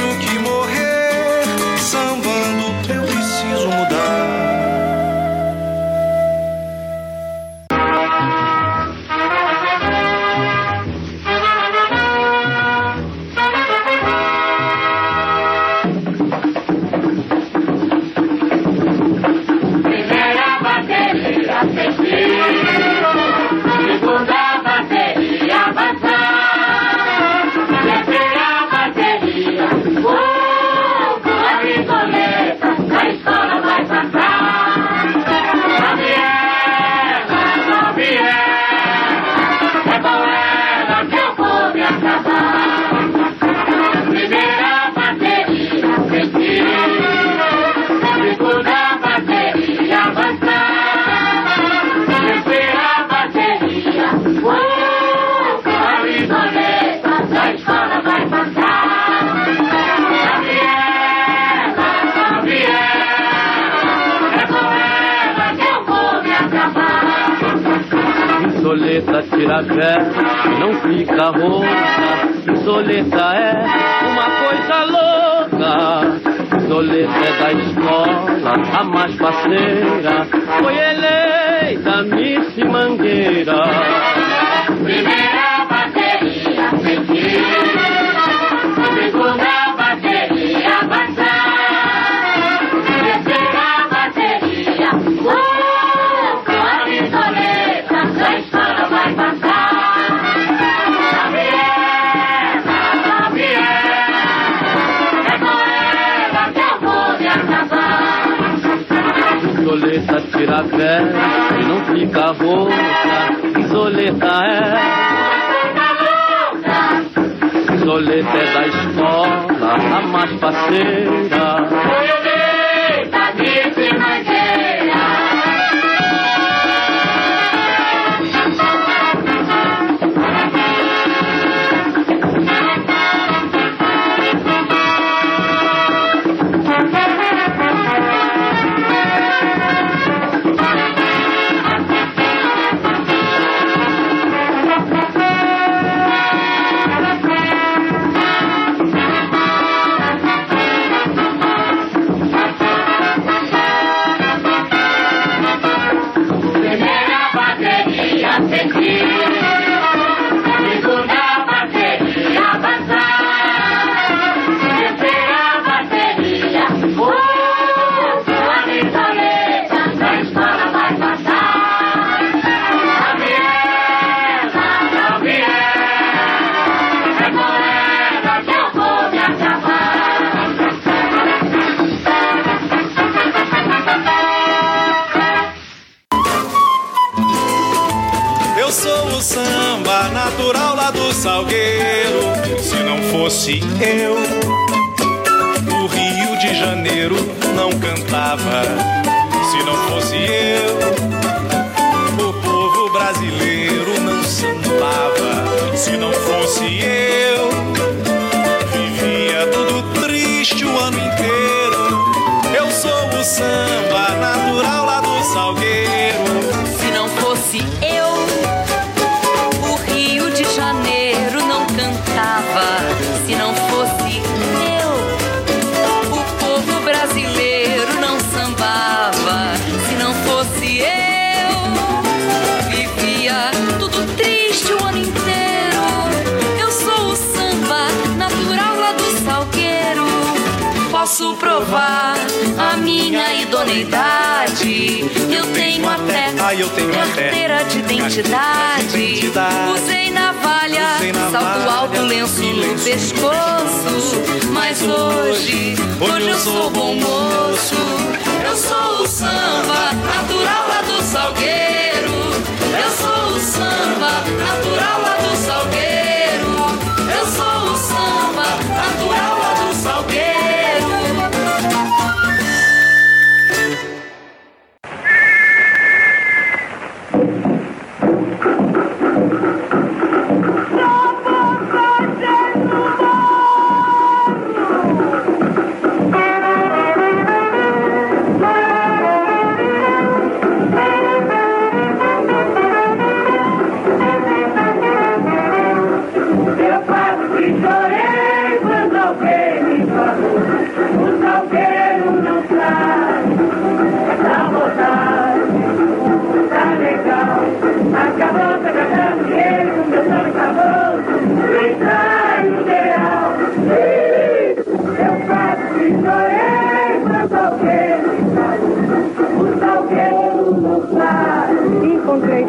Se não fosse eu, o Rio de Janeiro não cantava. Se não fosse eu, o povo brasileiro não sambava. Se não fosse eu, vivia tudo triste o ano inteiro. Eu sou o samba natural Posso provar a minha idoneidade. Eu tenho até Ah, eu tenho até carteira de identidade. Usei navalha, Usei navalha, salto alto, lenço no pescoço. Mas hoje, hoje eu sou bom moço. Eu sou o samba natural lá do Salgueiro. Eu sou o samba natural lá do Salgueiro.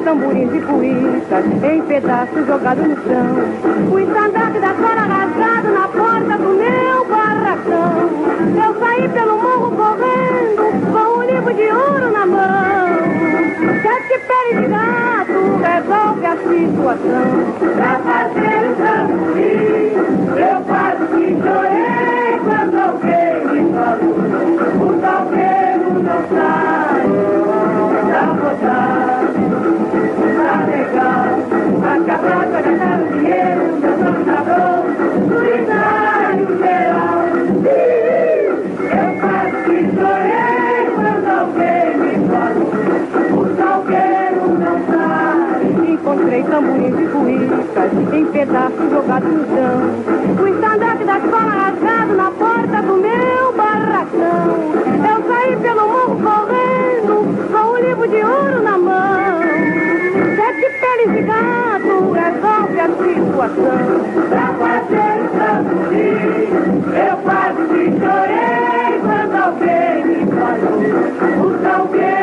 Tamborins e cuícas em pedaços jogados no chão. O estandarte da cor rasgado na porta do meu barracão. Eu saí pelo morro correndo com um livro de ouro na mão. Sete pele de gato resolve a situação. Pra fazer o tamborim, eu faço que chorei quando alguém me falou. O salgueiro não sai, De gastar o dinheiro, tá bom, no ensaio geral. Eu faço chorei quando alguém me falou. O salgueiro não sai. Encontrei tamborins e cuícas em pedaços jogados no chão. O estandarte da escola rasgado na porta do meu barracão. Situação. Pra fazer tamborim, eu quase que chorei quando alguém me falou. O salgueiro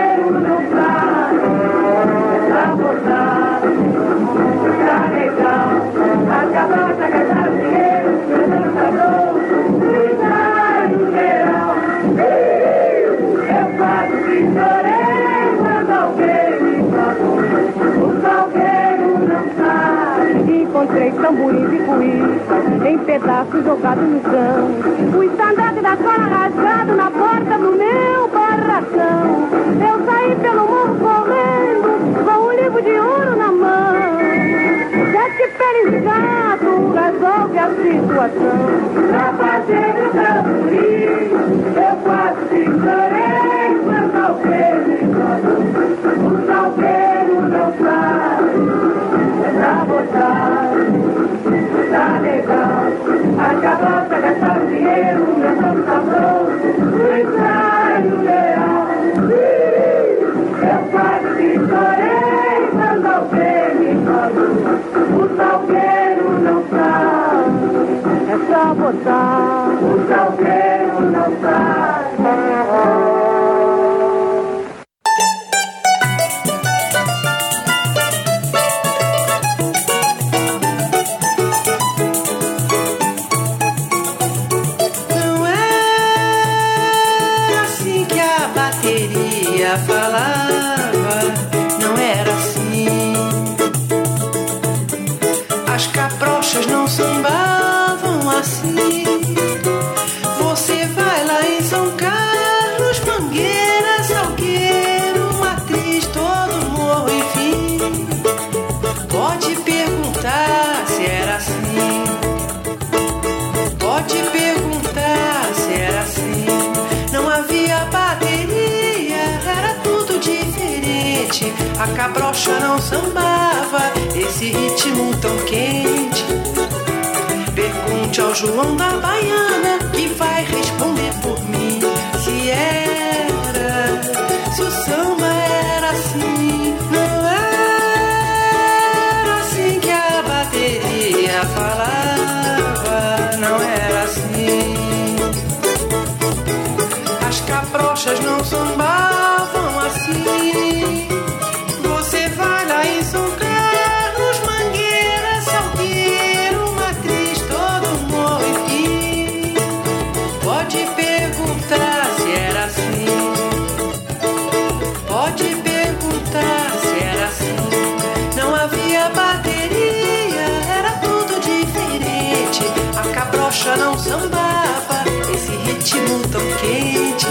Encontrei tamborins e cuícas em pedaços jogados no chão. O estandarte da escola rasgado na porta do meu barracão. Eu saí pelo morro correndo com um livro de ouro na mão. Sete gato resolve a situação. Fazer o tamborim, eu quase que chorei quando alguém. O salgueiro não sabe, tá botado, tá legal. Acabou pra gastar o dinheiro, meu nome saboroso, no ensaio leal. Eu quase chorei quando alguém me falou. O salgueiro não sabe, é só botar. O salgueiro não sabe. A cabrocha não sambava esse ritmo tão quente. Pergunte ao João da Baiana que vai responder por mim se era, se o samba era assim. Não era assim que a bateria falava, não era assim. As cabrochas não sambavam não sambava esse ritmo tão quente.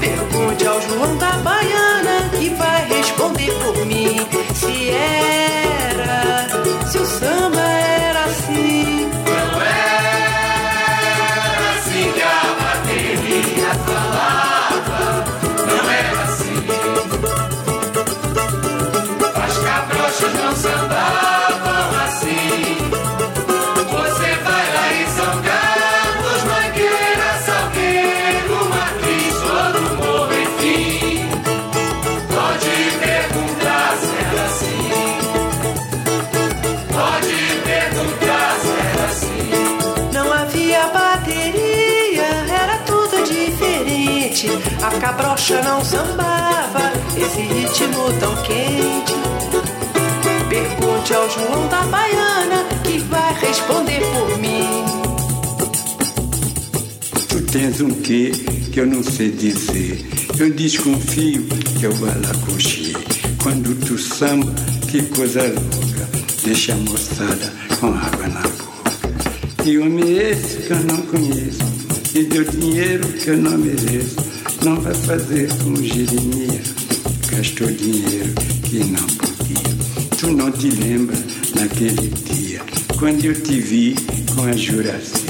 Pergunte ao João da Baiana que vai responder por mim se era, se o samba cabrocha não sambava esse ritmo tão quente. Pergunte ao João da Baiana que vai responder por mim. Tu tens um quê que eu não sei dizer. Eu desconfio que é o balacoxê. Quando tu samba, que coisa louca. Deixa a moçada com água na boca. E homem é esse que eu não conheço. E deu dinheiro que eu não mereço. Não vai fazer como Jeremias. Gastou dinheiro que não podia. Tu não te lembra naquele dia, quando eu te vi com a Juraci.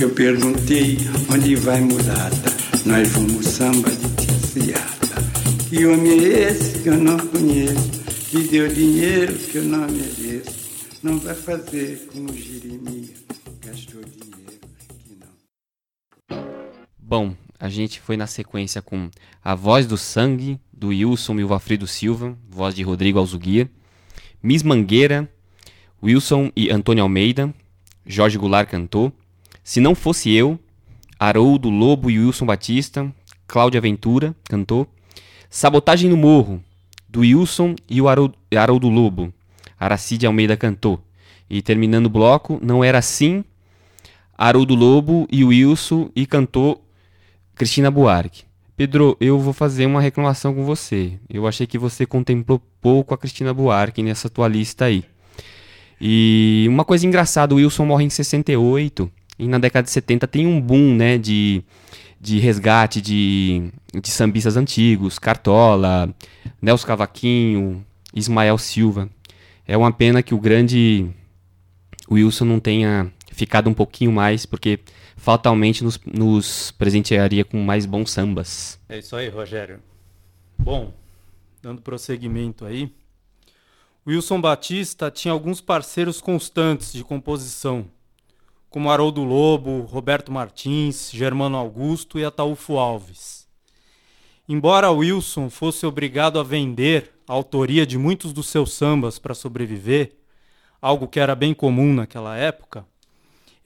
Eu perguntei onde vai mulata, nós vamos samba de tiaciata. Que homem é esse que eu não conheço? que deu dinheiro que eu não mereço. Não vai fazer como Jeremias a gente foi na sequência com A Voz do Sangue, do Wilson Milvafrido Silva, voz de Rodrigo Alzuguia, Miss Mangueira, Wilson e Antônio Almeida, Jorge Goulart cantou, Se Não Fosse Eu, Haroldo Lobo e Wilson Batista, Cláudia Ventura cantou, Sabotagem no Morro, do Wilson e o Haroldo, Lobo, Aracide Almeida cantou. E terminando o bloco, Não Era Assim, Haroldo Lobo e Wilson e cantou Cristina Buarque. Pedro, eu vou fazer uma reclamação com você. Eu achei que você contemplou pouco a Cristina Buarque nessa tua lista aí. E uma coisa engraçada, o Wilson morre em 68 e na década de 70 tem um boom, né, de, de resgate de, de sambistas antigos, Cartola, Nelson Cavaquinho, Ismael Silva. É uma pena que o grande Wilson não tenha ficado um pouquinho mais, porque fatalmente nos, nos presentearia com mais bons sambas. É isso aí, Rogério. Bom, dando prosseguimento aí. Wilson Batista tinha alguns parceiros constantes de composição, como Haroldo Lobo, Roberto Martins, Germano Augusto e Ataúfo Alves. Embora Wilson fosse obrigado a vender a autoria de muitos dos seus sambas para sobreviver, algo que era bem comum naquela época,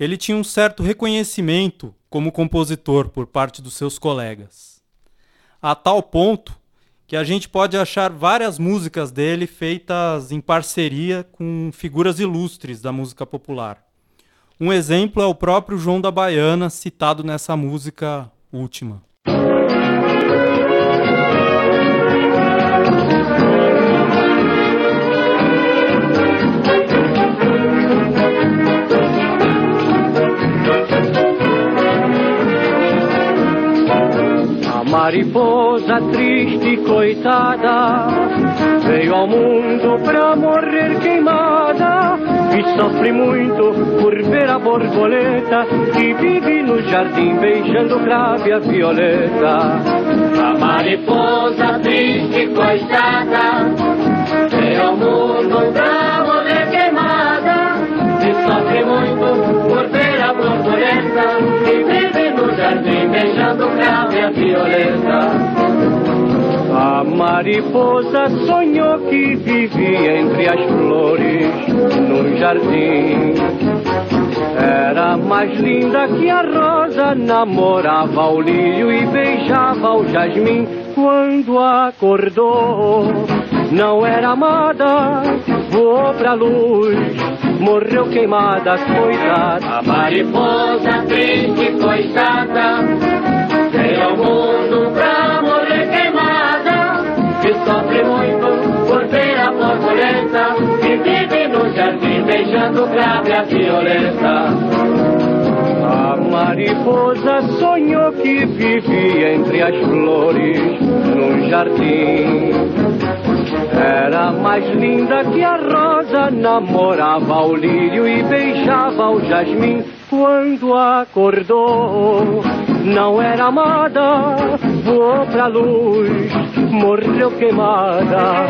ele tinha um certo reconhecimento como compositor por parte dos seus colegas. A tal ponto que a gente pode achar várias músicas dele feitas em parceria com figuras ilustres da música popular. Um exemplo é o próprio João da Baiana, citado nessa música última. Mariposa triste, coitada, veio ao mundo pra morrer queimada e sofre muito por ver a borboleta que vive no jardim beijando crave a violeta. A mariposa triste, coitada, veio ao mundo pra morrer queimada e sofre muito por ver a borboleta que vive beijando crave a violeta. A mariposa sonhou que vivia entre as flores num jardim. Era mais linda que a rosa, namorava o lírio e beijava o jasmim. Quando acordou, não era amada, voou pra luz, morreu queimada, coitada. A mariposa triste, coitada, veio ao mundo pra morrer queimada, que sofre muito por ver a borboleta, que vive no jardim beijando grave a violeta. A mariposa sonhou que vivia entre as flores num jardim. Era mais linda que a rosa, namorava o lírio e beijava o jasmim. Quando acordou, não era amada, voou pra luz, morreu queimada.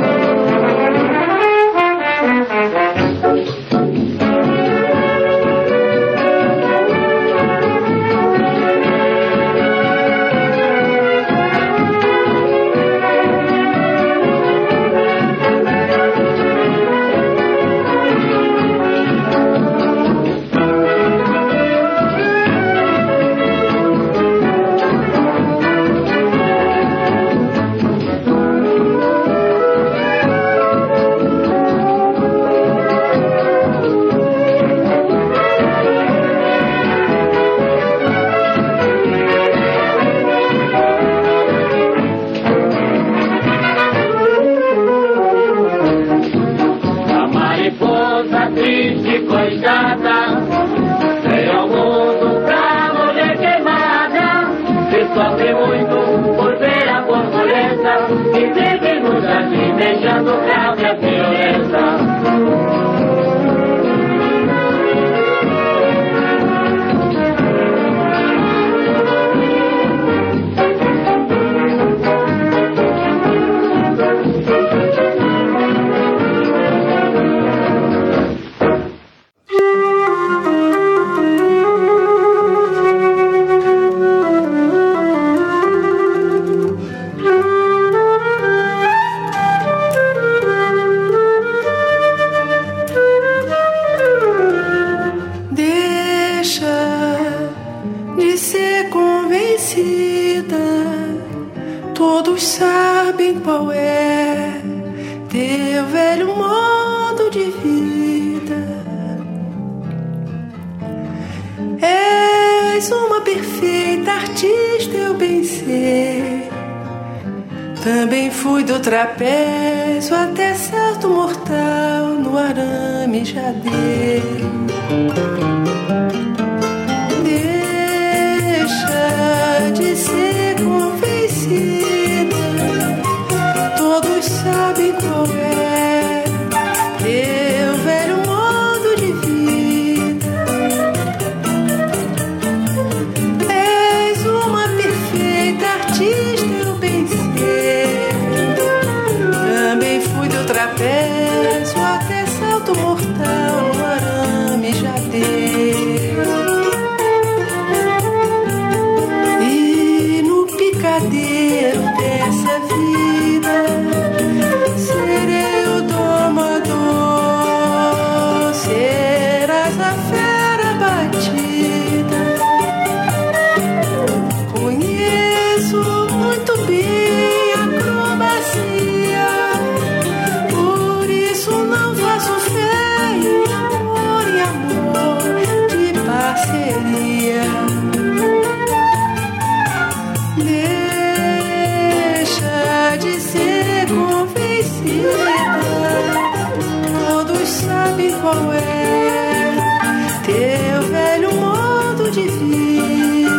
de vida.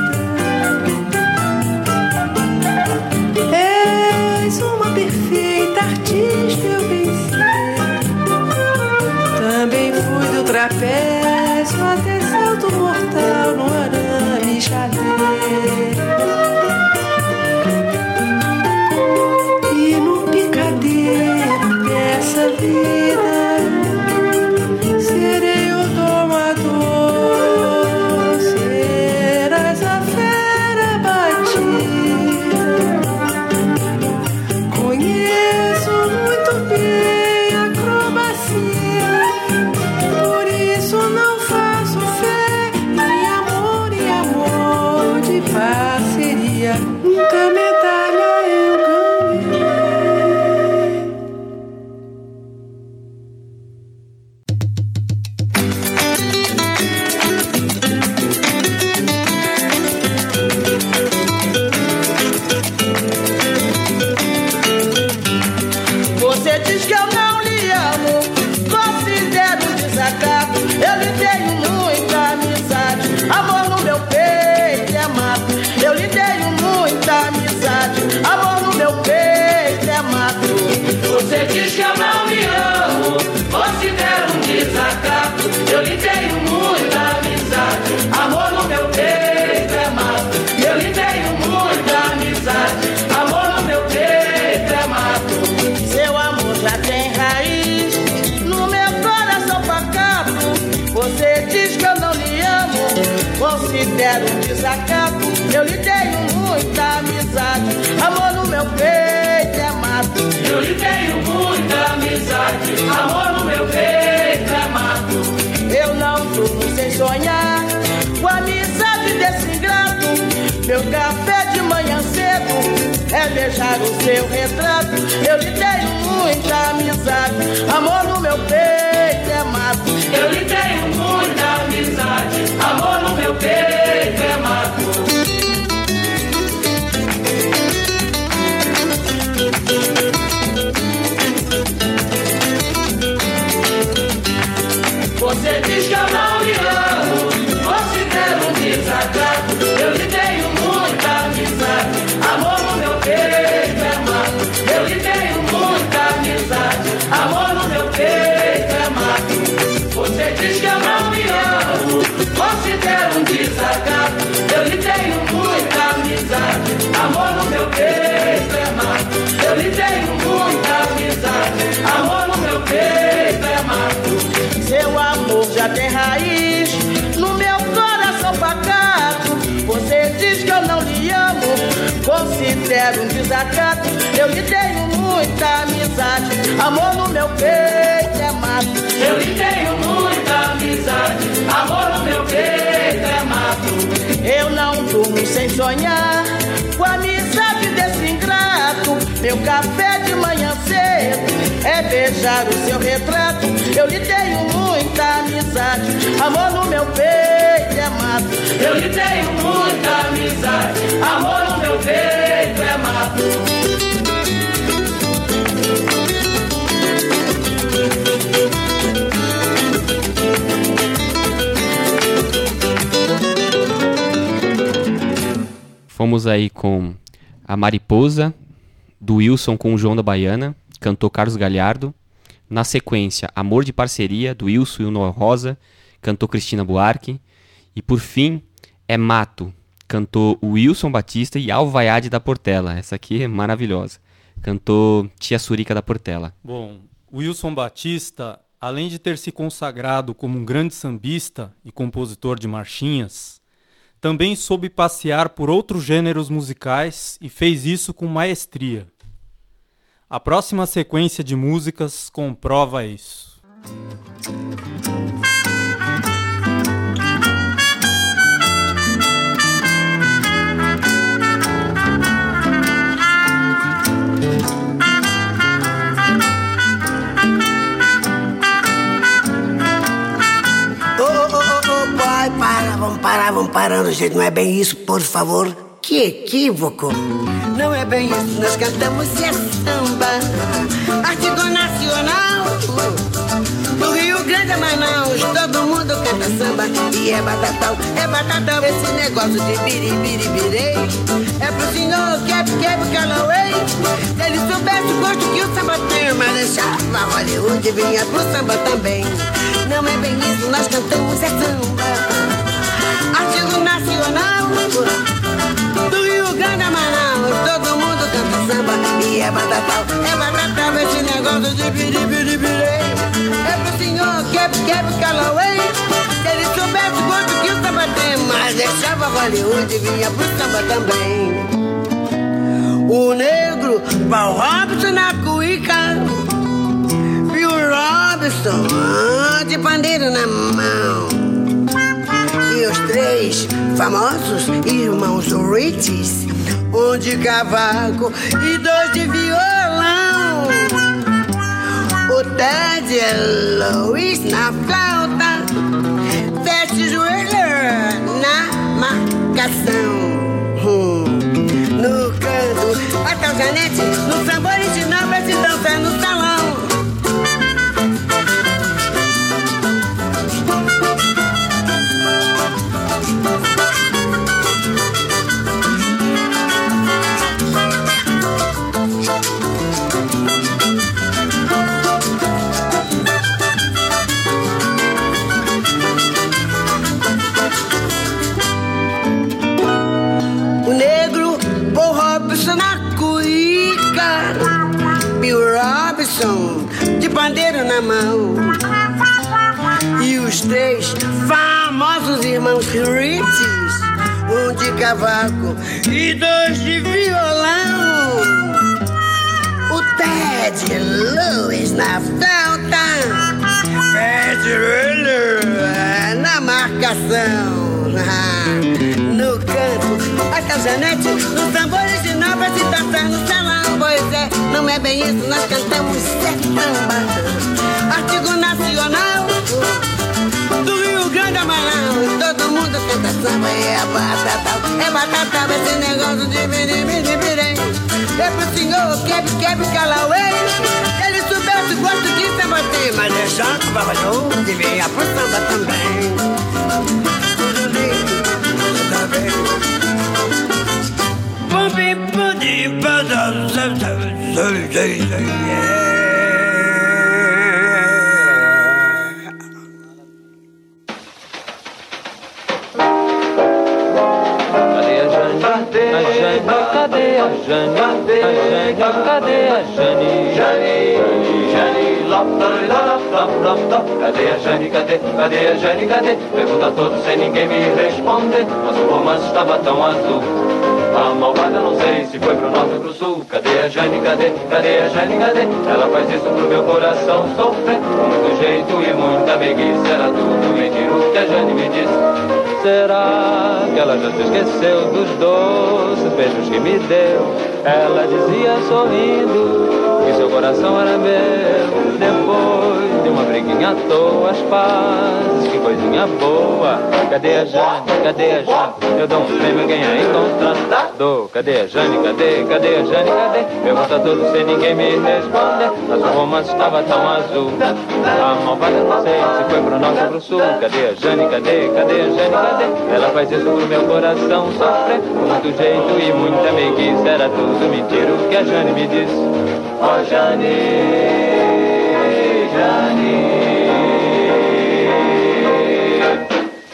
És uma perfeita artista, eu pensei. Também fui do trapé. sempre tenho muita amizade, amor no meu peito é mato. Eu não durmo sem sonhar com a amizade desse ingrato. Meu café de manhã cedo é beijar o seu retrato. Eu lhe tenho muita amizade, amor no meu peito é mato. Eu lhe tenho muita amizade, amor no meu peito é mato. things i got. considero um desacato. Eu lhe tenho muita amizade, amor no meu peito é mato. Eu lhe tenho muita amizade, amor no meu peito é mato. Eu não durmo sem sonhar com a amizade desse ingrato. Meu café de manhã cedo é beijar o seu retrato. Eu lhe tenho muita amizade, amor no meu peito é mato. Eu lhe tenho muita amizade, amor no meu peito. Fomos aí com a Mariposa, do Wilson com o João da Baiana, cantou Carlos Galhardo. Na sequência, Amor de Parceria, do Wilson e o Noah Rosa, cantou Cristina Buarque. E por fim, É Mato, cantou Wilson Batista e Alvaiade da Portela. Essa aqui é maravilhosa. Cantou Tia Surica da Portela. Bom, Wilson Batista, além de ter se consagrado como um grande sambista e compositor de marchinhas, também soube passear por outros gêneros musicais e fez isso com maestria. A próxima sequência de músicas comprova isso. Parar, vamos parando, gente. Não é bem isso, por favor. Que equívoco. Não é bem isso, nós cantamos é samba. Artigo nacional. Do Rio Grande a Manaus, todo mundo canta samba. E é batatão, é batatão. Esse negócio de biribiribirei. É pro senhor quebra, quebra, calauei. Se ele soubesse o gosto que o samba tem, mas deixava Hollywood vinha pro samba também. Não é bem isso, nós cantamos é samba. Artigo nacional. Do Rio Grande a Manaus, todo mundo canta samba e é batatão, é batatão esse negócio de biribiribirei. É pro senhor quebra, quebra, calauei. Se ele soubesse o gosto que o samba tem, mas deixava Hollywood e vinha pro samba também. O negro, Paul Robson na cuíca, Bill Robson, de pandeiro na mão. Os três famosos irmãos Riches, um de cavaco e dois de violão. O Ted Louis na flauta, coração sofrer. Com muito jeito e muita meiguice. Era tudo mentira o que a Jane me disse. Será que ela já se esqueceu dos doces beijos que me deu? Ela dizia sorrindo que seu coração era meu. Depois de uma briguinha à toa, as pazes, que coisinha boa. Cadê a Jane? Cadê a Jane? Eu dou um prêmio quem a encontra. Cadê a Jane? Cadê? Cadê a Jane? Cadê? Pergunta tudo sem ninguém me responder. Mas o romance estava tão azul. A malvada não sei se foi pro norte ou pro sul. Cadê a Jane? Cadê? Cadê a Jane? Cadê? Ela faz isso pro meu coração sofrer. Com muito jeito e muita meiguice. Era tudo mentira o que a Jane me disse. Ó Jane, Jane.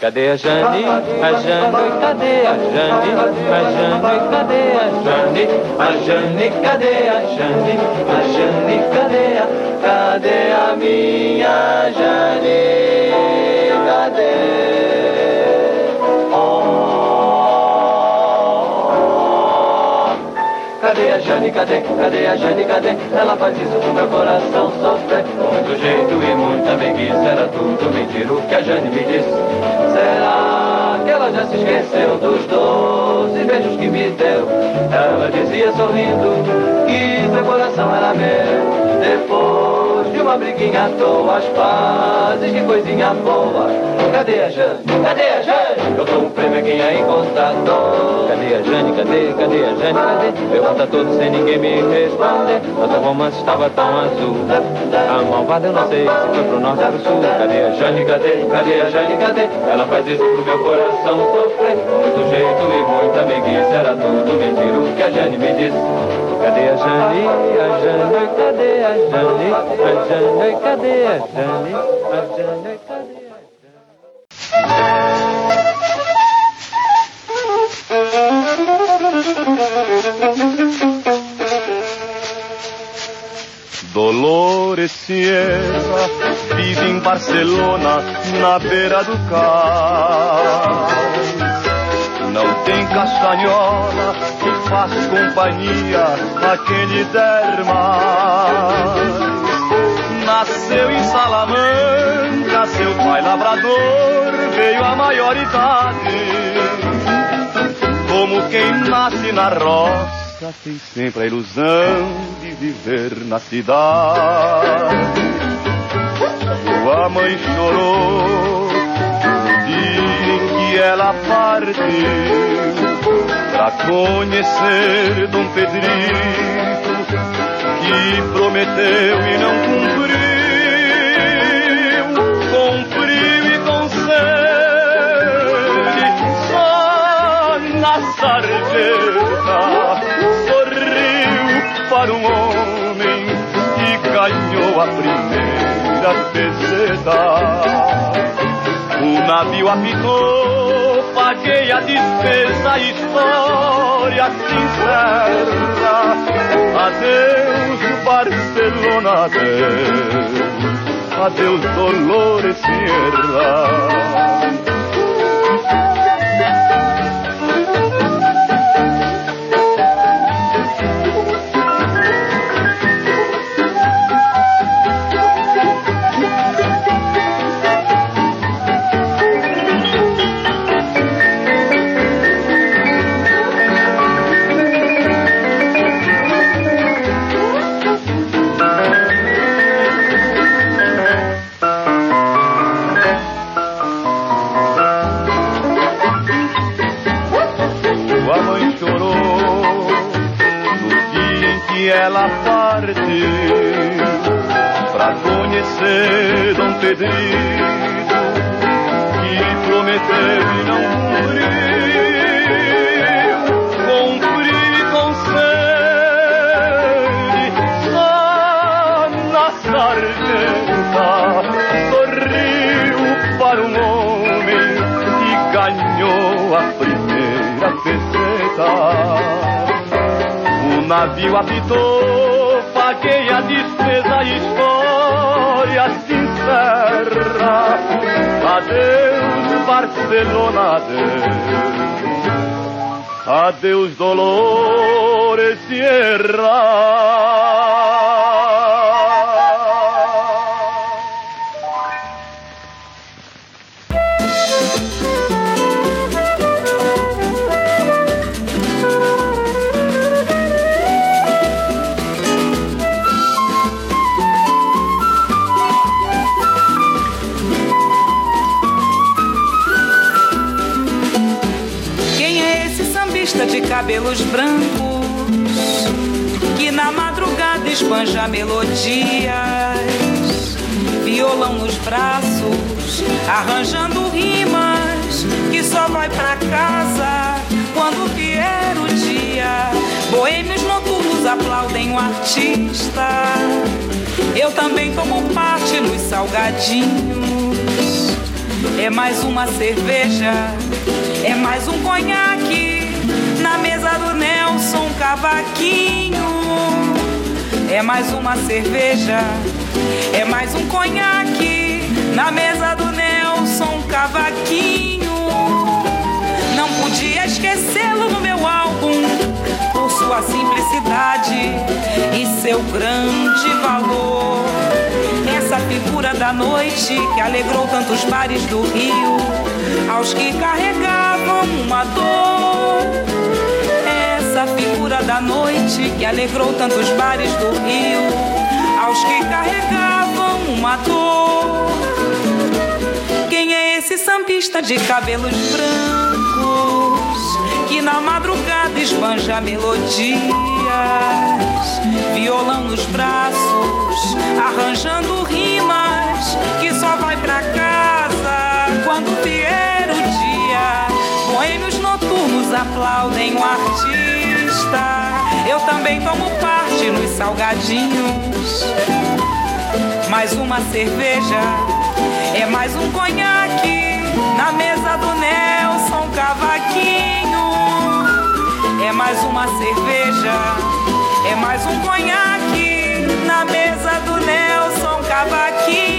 Cadê a Jane? A Jane, cadê a Jane? A Jane, cadê a Jane? A Jane, cadê a Jane? A Jane, cadê a? Cadê a minha Jane? Cadê? Cadê a Jane, cadê, cadê a Jane, cadê? Ela faz isso pro meu coração sofrer Com muito jeito e muita meiguice Era tudo mentira o que a Jane me disse Será que ela já se esqueceu dos doze beijos que me deu? Ela dizia sorrindo que seu coração era meu Depois de uma briguinha à toa As pazes, que coisinha boa. Cadê a Jane, cadê a Jane? Eu dou um prêmio a quem a encontrar Cadê a Jane, cadê, cadê a Jane, cadê? Pergunta tudo sem ninguém me responder. Nosso romance estava tão azul. A malvada eu não sei se foi pro norte ou pro sul. Cadê a Jane, cadê, cadê a Jane, cadê? Ela faz isso pro meu coração sofrer. Muito jeito e muita meiguice. Era tudo mentira o que a Jane me disse Cadê a Jane, a Jane, cadê a Jane? A Jane, cadê a Jane? A Jane, cadê a Dolores Sierra vive em Barcelona, na beira do cais. Não tem castanhola faz companhia a quem lhe der mais. Nasceu em Salamanca, seu pai labrador veio à maioridade. Como quem nasce na roça tem sempre a ilusão de viver na cidade. Sua mãe chorou dia em que ela partiu pra conhecer Dom Pedrito que prometeu e não cumpriu. Cumpriu e com sede só na sarjeta sorriu para um homem que ganhou a primeira peseta. O navio apitou, paguei a despesa, história sincera. Adeus, Barcelona, adeus, adeus, Dolores Sierra. Pedrito que prometeu e não cumpriu. Cumprir com sede só na sarjeta sorriu para um homem que ganhou a primeira peseta. O navio apitou, paguei a despesa, Adeus, Barcelona, adeus. Adeus, Dolores Sierra. Cabelos brancos que na madrugada espanja melodias, violão nos braços, arranjando rimas que só vai pra casa quando vier o dia. Boêmios noturnos aplaudem o artista. Eu também tomo parte nos salgadinhos. É mais uma cerveja, é mais um conhaque do Nelson Cavaquinho. É mais uma cerveja, é mais um conhaque na mesa do Nelson Cavaquinho. Não podia esquecê-lo no meu álbum por sua simplicidade e seu grande valor. Essa figura da noite que alegrou tantos bares do Rio, aos que carregavam uma dor. Essa figura da noite que alegrou tantos bares do Rio, aos que carregavam uma dor. Quem é esse sambista de cabelos brancos que na madrugada esbanja melodias, violão nos braços, arranjando rimas que só vai pra casa quando vier o dia. Boêmios noturnos aplaudem o artista. Eu também tomo parte nos salgadinhos. Mais uma cerveja é mais um conhaque na mesa do Nelson Cavaquinho. É mais uma cerveja, é mais um conhaque na mesa do Nelson Cavaquinho.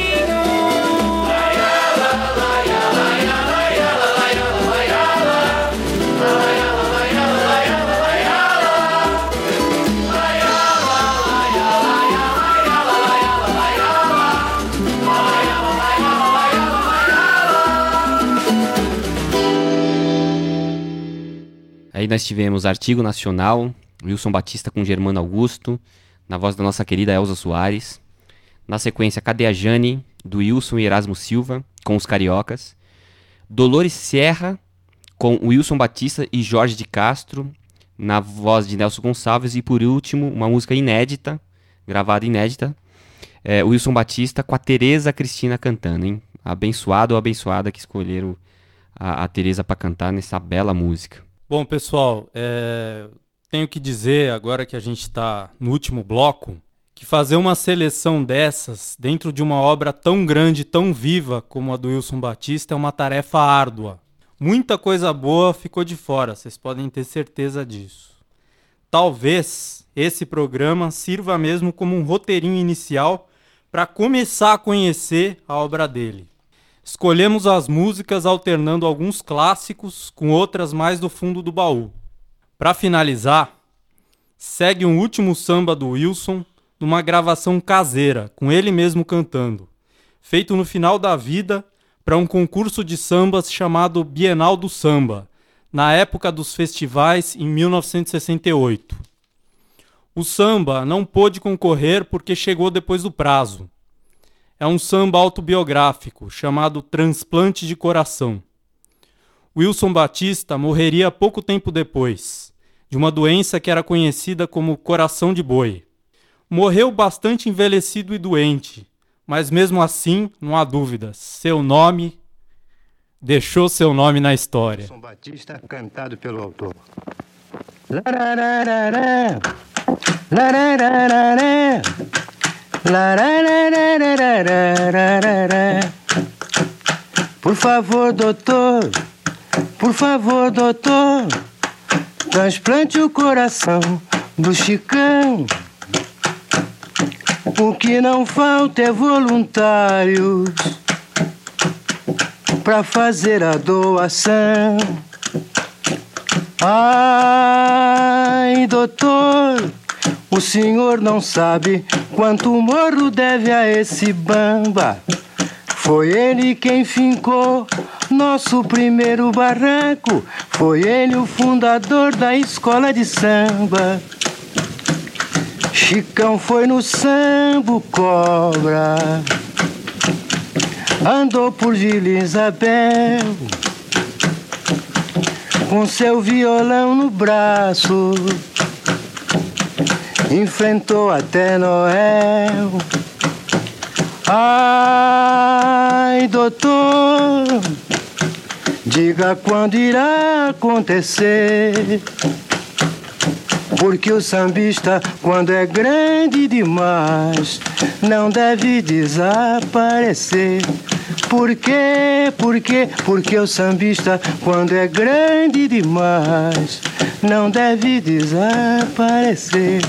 Aí nós tivemos Artigo Nacional, Wilson Batista com Germano Augusto, na voz da nossa querida Elza Soares. Na sequência, Cadê a Jane, do Wilson e Erasmo Silva, com os Cariocas. Dolores Serra, com Wilson Batista e Jorge de Castro, na voz de Nelson Gonçalves. E por último, uma música inédita, gravada inédita, é, Wilson Batista com a Tereza Cristina cantando, hein? Abençoado ou abençoada que escolheram a, a Tereza para cantar nessa bela música. Bom, pessoal, é, tenho que dizer, agora que a gente está no último bloco, que fazer uma seleção dessas dentro de uma obra tão grande, tão viva como a do Wilson Batista é uma tarefa árdua. Muita coisa boa ficou de fora, vocês podem ter certeza disso. Talvez esse programa sirva mesmo como um roteirinho inicial para começar a conhecer a obra dele. Escolhemos as músicas alternando alguns clássicos com outras mais do fundo do baú. Para finalizar, segue um último samba do Wilson numa gravação caseira, com ele mesmo cantando, feito no final da vida para um concurso de sambas chamado Bienal do Samba, na época dos festivais em 1968. O samba não pôde concorrer porque chegou depois do prazo é um samba autobiográfico chamado Transplante de Coração. Wilson Batista morreria pouco tempo depois, de uma doença que era conhecida como coração de boi. Morreu bastante envelhecido e doente, mas mesmo assim, não há dúvida, seu nome deixou seu nome na história. Wilson Batista, é cantado pelo autor. Larararará, larararará. Por favor, doutor, por favor, doutor, transplante o coração do Chicão. O que não falta é voluntários para fazer a doação. Ai, doutor, o senhor não sabe quanto morro deve a esse bamba. Foi ele quem fincou nosso primeiro barranco. Foi ele o fundador da escola de samba. Chicão foi no sambo cobra. Andou por Vila Isabel. com seu violão no braço. Enfrentou até Noel. Ai, doutor, diga quando irá acontecer. Porque o sambista, quando é grande demais, não deve desaparecer. Por quê? Por quê? Porque o sambista, quando é grande demais, não deve desaparecer.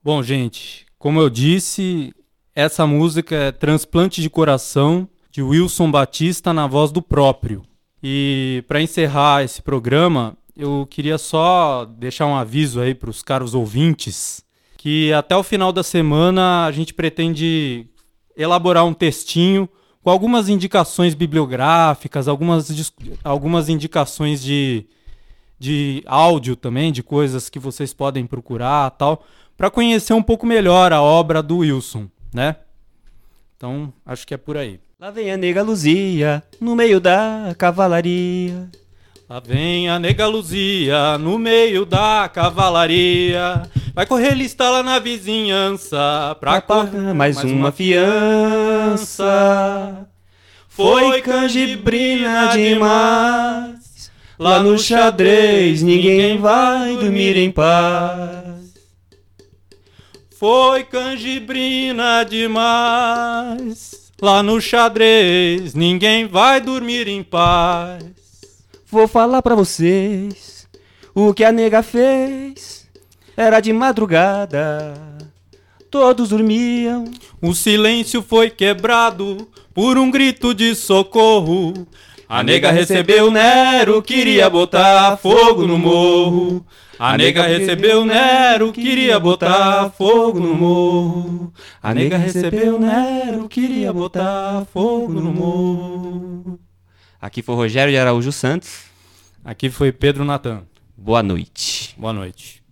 Bom, gente, como eu disse, essa música é Transplante de Coração, de Wilson Batista na voz do próprio. E para encerrar esse programa, eu queria só deixar um aviso aí para os caros ouvintes que até o final da semana a gente pretende elaborar um textinho com algumas indicações bibliográficas, algumas, algumas indicações de, de áudio também, de coisas que vocês podem procurar tal, para conhecer um pouco melhor a obra do Wilson, né? Então, acho que é por aí. Lá vem a nega Luzia, no meio da cavalaria. Lá vem a nega Luzia no meio da cavalaria. Vai correr lista lá na vizinhança pra correr mais uma fiança. Foi canjibrina demais. Lá no xadrez ninguém vai dormir em paz. Foi canjibrina demais. Lá no xadrez ninguém vai dormir em paz. Vou falar pra vocês o que a nega fez. Era de madrugada, todos dormiam. O silêncio foi quebrado por um grito de socorro. A nega recebeu Nero, queria botar fogo no morro. A nega recebeu Nero, queria botar fogo no morro. A nega recebeu Nero, queria botar fogo no morro. Aqui foi Rogério de Araújo Santos. Aqui foi Pedro Natan. Boa noite. Boa noite.